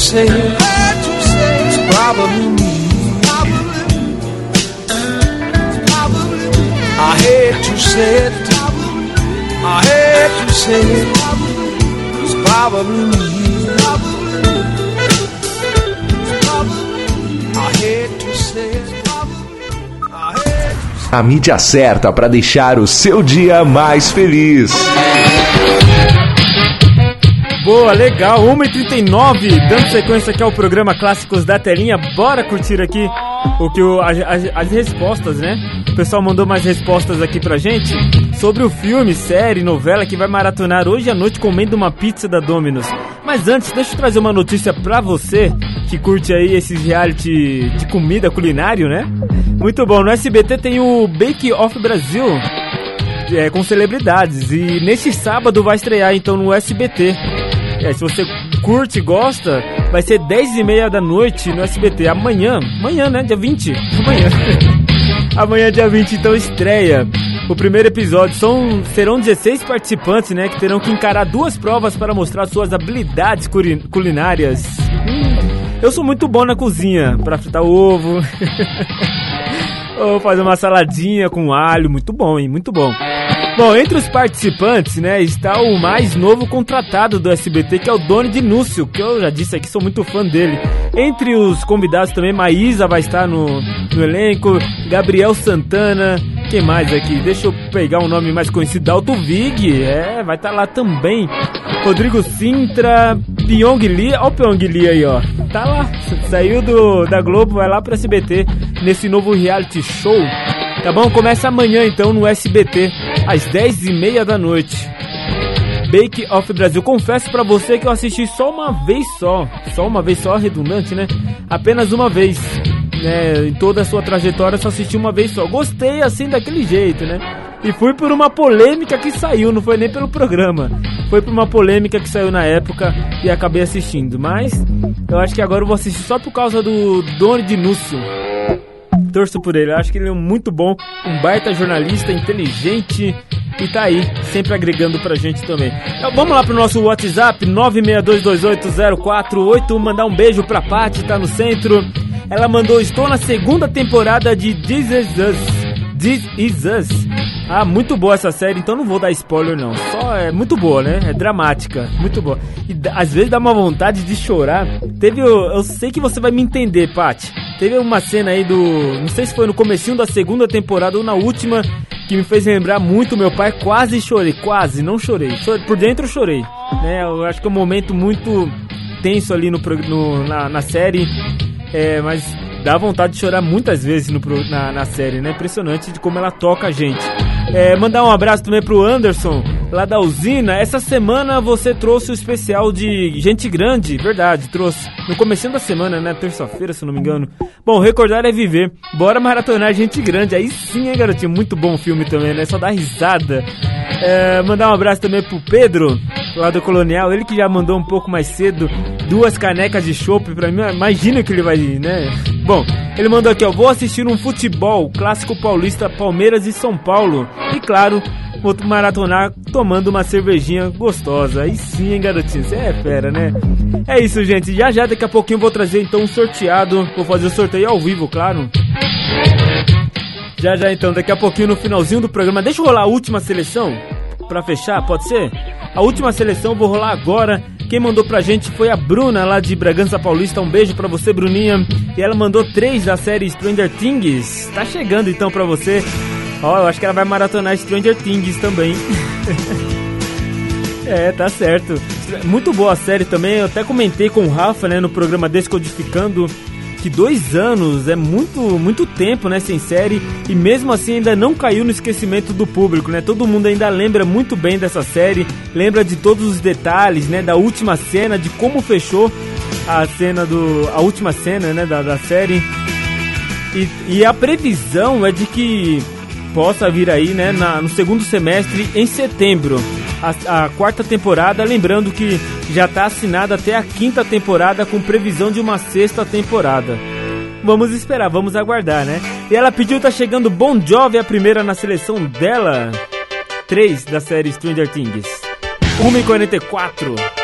Say it. It's probably me. I hate to say it. I hate to say it. It's probably me. I hate to say it. A mídia certa para deixar o seu dia mais feliz. Boa, legal, 1h39, dando sequência aqui ao programa Clássicos da Telinha. Bora curtir aqui o que o, as, as- as respostas, né? O pessoal mandou mais respostas aqui pra gente sobre o filme, série, novela que vai maratonar hoje à noite comendo uma pizza da Domino's. Mas antes, deixa eu trazer uma notícia pra você que curte aí esses reality de comida culinário, né? Muito bom, no SBT tem o Bake Off Brasil é, com celebridades. E neste sábado vai estrear então no SBT. É, se você curte e gosta, vai ser 10 e meia da noite no SBT. Amanhã, amanhã né? Dia 20. Amanhã. [LAUGHS] amanhã, dia 20, então estreia o primeiro episódio. São, serão 16 participantes, né? Que terão que encarar duas provas para mostrar suas habilidades culinárias. Hum, eu sou muito bom na cozinha, para fritar ovo. [LAUGHS] Ou fazer uma saladinha com alho, muito bom, hein? Muito bom. Bom, entre os participantes, né, está o mais novo contratado do SBT, que é o Doni de Núcio, que eu já disse aqui, sou muito fã dele. Entre os convidados também, Maísa vai estar no, no elenco, Gabriel Santana, quem mais aqui? Deixa eu pegar um nome mais conhecido, Dalto Vig, é, vai estar lá também. Rodrigo Sintra, Pyong Lee, ó o Pyong Lee aí, ó. Tá lá, saiu do, da Globo, vai lá pro SBT, nesse novo reality show. Tá bom? Começa amanhã então no SBT, às 10 e meia da noite. Bake Off Brasil. Confesso pra você que eu assisti só uma vez só. Só uma vez só, redundante, né? Apenas uma vez. Né? Em toda a sua trajetória, só assisti uma vez só. Gostei assim daquele jeito, né? E fui por uma polêmica que saiu, não foi nem pelo programa. Foi por uma polêmica que saiu na época e acabei assistindo. Mas eu acho que agora eu vou assistir só por causa do Doni de Núcio. Torço por ele, eu acho que ele é muito bom, um baita jornalista, inteligente e tá aí, sempre agregando pra gente também. Então, vamos lá pro nosso WhatsApp, 962280481, mandar um beijo pra Paty, tá no centro. Ela mandou, estou na segunda temporada de This Is Us. This Is Us. Ah, muito boa essa série, então não vou dar spoiler não. Só é muito boa, né? É dramática, muito boa. E às vezes dá uma vontade de chorar. Teve, o- eu sei que você vai me entender, Paty. Teve uma cena aí do, não sei se foi no comecinho da segunda temporada ou na última, que me fez lembrar muito meu pai. Quase chorei, quase, não chorei. Chorei- por dentro eu chorei. Né? Eu acho que é um momento muito tenso ali no, no- na, na série. É, mas dá vontade de chorar muitas vezes no na, na série, né? Impressionante de como ela toca a gente. É, mandar um abraço também pro Anderson, lá da usina. Essa semana você trouxe o especial de Gente Grande, verdade, trouxe. No comecinho da semana, né? Terça-feira, se não me engano. Bom, recordar é viver. Bora maratonar Gente Grande. Aí sim, hein, garotinho? Muito bom filme também, né? Só dá risada. É, mandar um abraço também pro Pedro, lá do Colonial. Ele que já mandou um pouco mais cedo duas canecas de chopp pra mim. Imagina que ele vai, né? Bom, ele mandou aqui, ó. Vou assistir um futebol clássico paulista Palmeiras e São Paulo. E claro, vou maratonar tomando uma cervejinha gostosa. Aí sim, hein, garotinho? Você é fera, né? É isso, gente. Já já, daqui a pouquinho vou trazer então um sorteado. Vou fazer o sorteio ao vivo, claro. Já já então, daqui a pouquinho no finalzinho do programa. Deixa eu rolar a última seleção pra fechar, pode ser? A última seleção vou rolar agora. Quem mandou pra gente foi a Bruna lá de Bragança Paulista. Um beijo pra você, Bruninha. E ela mandou três da série Stranger Things. Tá chegando então pra você. Ó, eu acho que ela vai maratonar Stranger Things também. [LAUGHS] É, tá certo. Muito boa a série também. Eu até comentei com o Rafa, né, no programa Descodificando, que dois anos é muito, muito tempo, né, sem série. E mesmo assim ainda não caiu no esquecimento do público, né? Todo mundo ainda lembra muito bem dessa série, lembra de todos os detalhes, né, da última cena, de como fechou a cena do, a última cena, né, da, da série. E, e a previsão é de que possa vir aí, né, na- no segundo semestre, em setembro, a, a quarta temporada. Lembrando que já está assinada até a quinta temporada, com previsão de uma sexta temporada. Vamos esperar, vamos aguardar, né? E ela pediu, tá chegando Bon Jovi, a primeira na seleção dela. 3 da série Stranger Things. 1h44.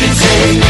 Fast. All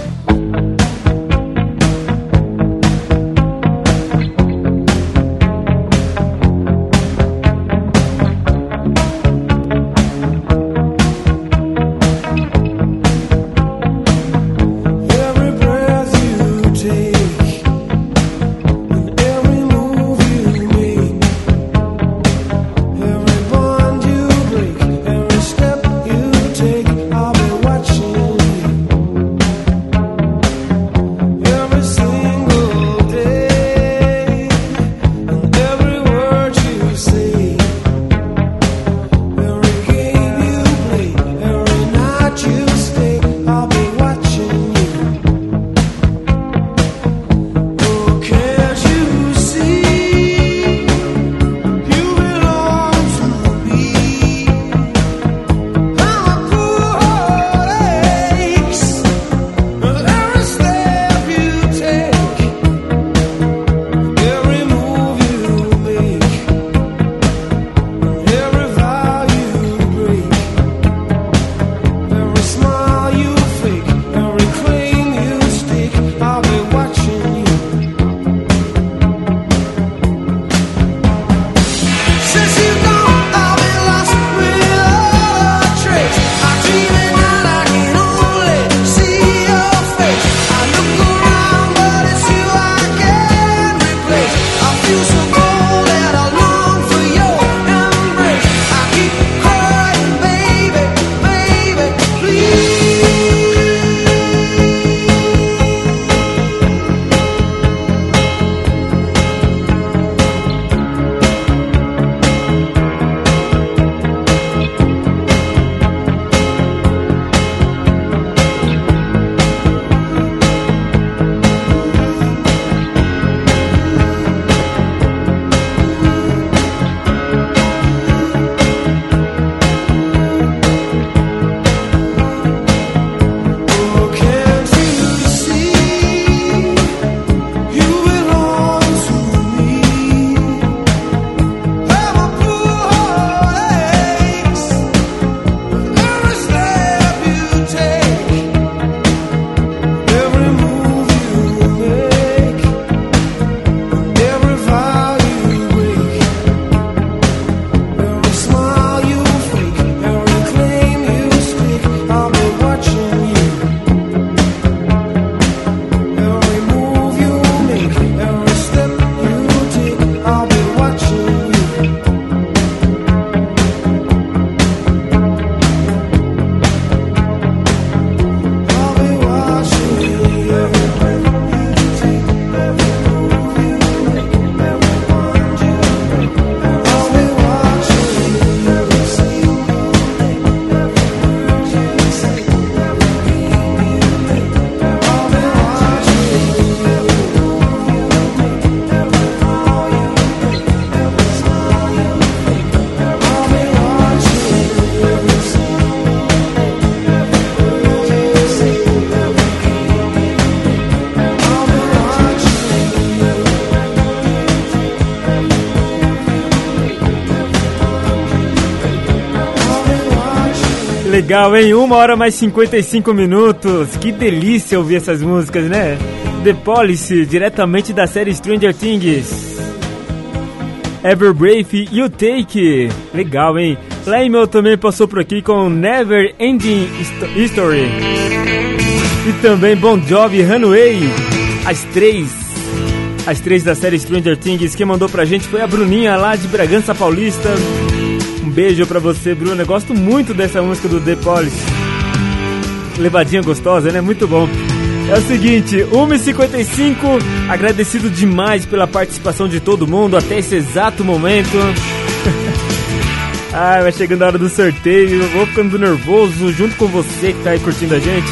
Legal, hein? Uma hora mais 55 minutos. Que delícia ouvir essas músicas, né? The Policy, diretamente da série Stranger Things. Ever Brave You Take. Legal, hein? Lymel também passou por aqui com Never Ending Histo- History. E também Bon Jovi Runway. As três. As três da série Stranger Things. Quem mandou pra gente foi a Bruninha lá de Bragança Paulista. Beijo pra você, Bruna. Gosto muito dessa música do The Police. Levadinha gostosa, né? Muito bom. É o seguinte, 1h55, agradecido demais pela participação de todo mundo até esse exato momento. Ai, [LAUGHS] vai chegando a hora do sorteio, vou ficando nervoso junto com você que tá aí curtindo a gente.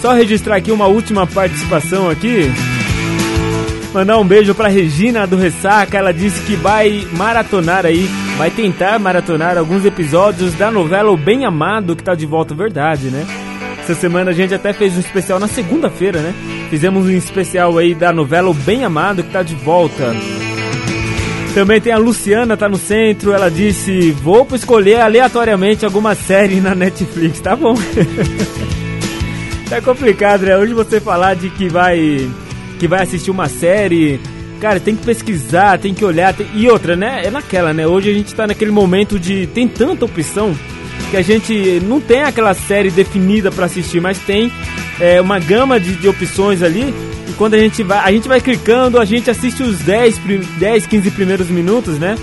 Só registrar aqui uma última participação aqui. Mandar um beijo pra Regina do Ressaca, ela disse que vai maratonar aí, vai tentar maratonar alguns episódios da novela O Bem Amado, que tá de volta, verdade, né? Essa semana a gente até fez um especial na segunda-feira, né? Fizemos um especial aí da novela O Bem Amado, que tá de volta. Também tem a Luciana, tá no centro, ela disse, vou escolher aleatoriamente alguma série na Netflix, tá bom? [LAUGHS] tá complicado, né? Hoje você falar de que vai que vai assistir uma série, cara, tem que pesquisar, tem que olhar, tem- e outra, né? É naquela, né? Hoje a gente tá naquele momento de tem tanta opção que a gente não tem aquela série definida pra assistir, mas tem é, uma gama de, de opções ali. E quando a gente vai, a gente vai clicando, a gente assiste os 10, prim- 10 15 primeiros minutos, né?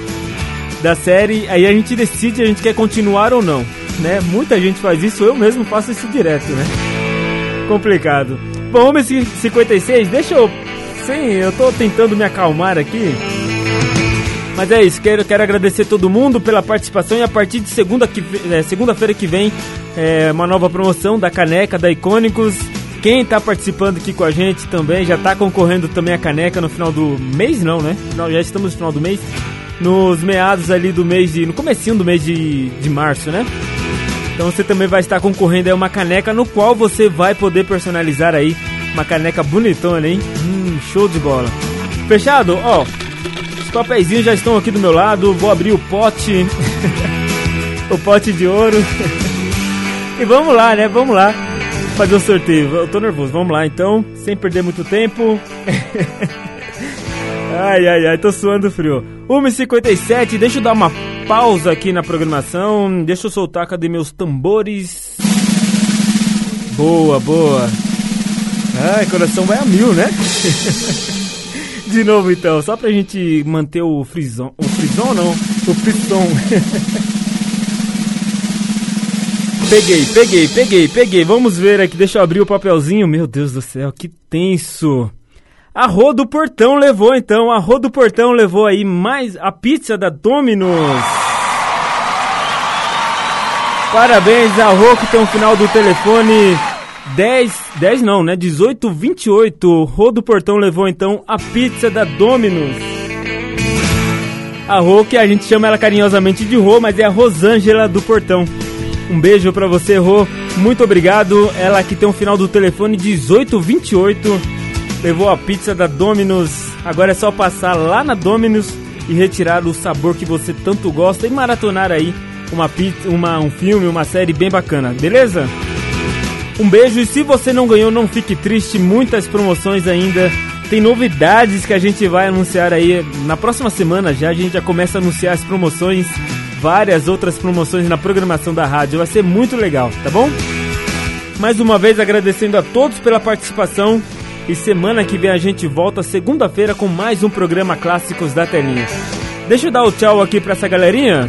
Da série, aí a gente decide se a gente quer continuar ou não, né? Muita gente faz isso, eu mesmo faço isso direto, né? Complicado. Bom, 56, deixa eu. Sim, eu tô tentando me acalmar aqui. Mas é isso, quero, quero agradecer todo mundo pela participação e a partir de segunda que, é, segunda-feira que vem, é, uma nova promoção da caneca da Icônicos. Quem tá participando aqui com a gente também já tá concorrendo também a caneca no final do mês, não, né? Não, já estamos no final do mês. Nos meados ali do mês de. no comecinho do mês de, de março, né? Então você também vai estar concorrendo a uma caneca no qual você vai poder personalizar aí uma caneca bonitona, hein? Hum, show de bola. Fechado? Ó, os papeizinhos já estão aqui do meu lado. Vou abrir o pote. [LAUGHS] o pote de ouro. [LAUGHS] e vamos lá, né? Vamos lá fazer o sorteio. Eu tô nervoso. Vamos lá então, sem perder muito tempo. [LAUGHS] Ai, ai, ai, tô suando frio. 1h57, deixa eu dar uma pausa aqui na programação. Deixa eu soltar, cadê meus tambores? Boa, boa. Ai, coração vai a mil, né? [LAUGHS] De novo então, só pra gente manter o frisão. O frisão não, o frisson. [LAUGHS] peguei, peguei, peguei, peguei. Vamos ver aqui, deixa eu abrir o papelzinho. Meu Deus do céu, que tenso. A Rô do Portão levou então, a Rô do Portão levou aí mais a pizza da Domino's. Parabéns a Rô que tem o final do telefone 10, 10 não, né? 1828. Rô do Portão levou então a pizza da Domino's. A Rô que a gente chama ela carinhosamente de Rô, mas é a Rosângela do Portão. Um beijo pra você, Rô. Muito obrigado. Ela que tem o final do telefone 1828 levou a pizza da Domino's. Agora é só passar lá na Domino's e retirar o sabor que você tanto gosta e maratonar aí uma pizza, uma, um filme, uma série bem bacana, beleza? Um beijo e se você não ganhou, não fique triste, muitas promoções ainda. Tem novidades que a gente vai anunciar aí na próxima semana já. A gente já começa a anunciar as promoções, várias outras promoções na programação da rádio. Vai ser muito legal, tá bom? Mais uma vez agradecendo a todos pela participação. E semana que vem a gente volta segunda-feira com mais um programa Clássicos da Telinha. Deixa eu dar o tchau aqui pra essa galerinha.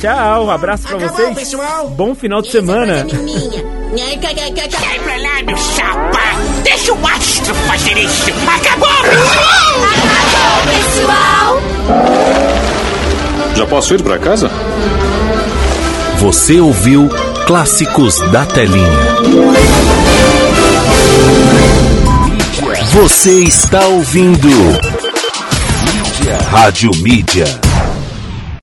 Tchau, abraço pra Acabou, vocês. pessoal. Bom final de semana. Sai pra lá, meu chapa! Deixa o astro fazer isso! Acabou, pessoal! Já posso ir para casa? Você ouviu Clássicos da Telinha. Você está ouvindo Mídia. Rádio Mídia.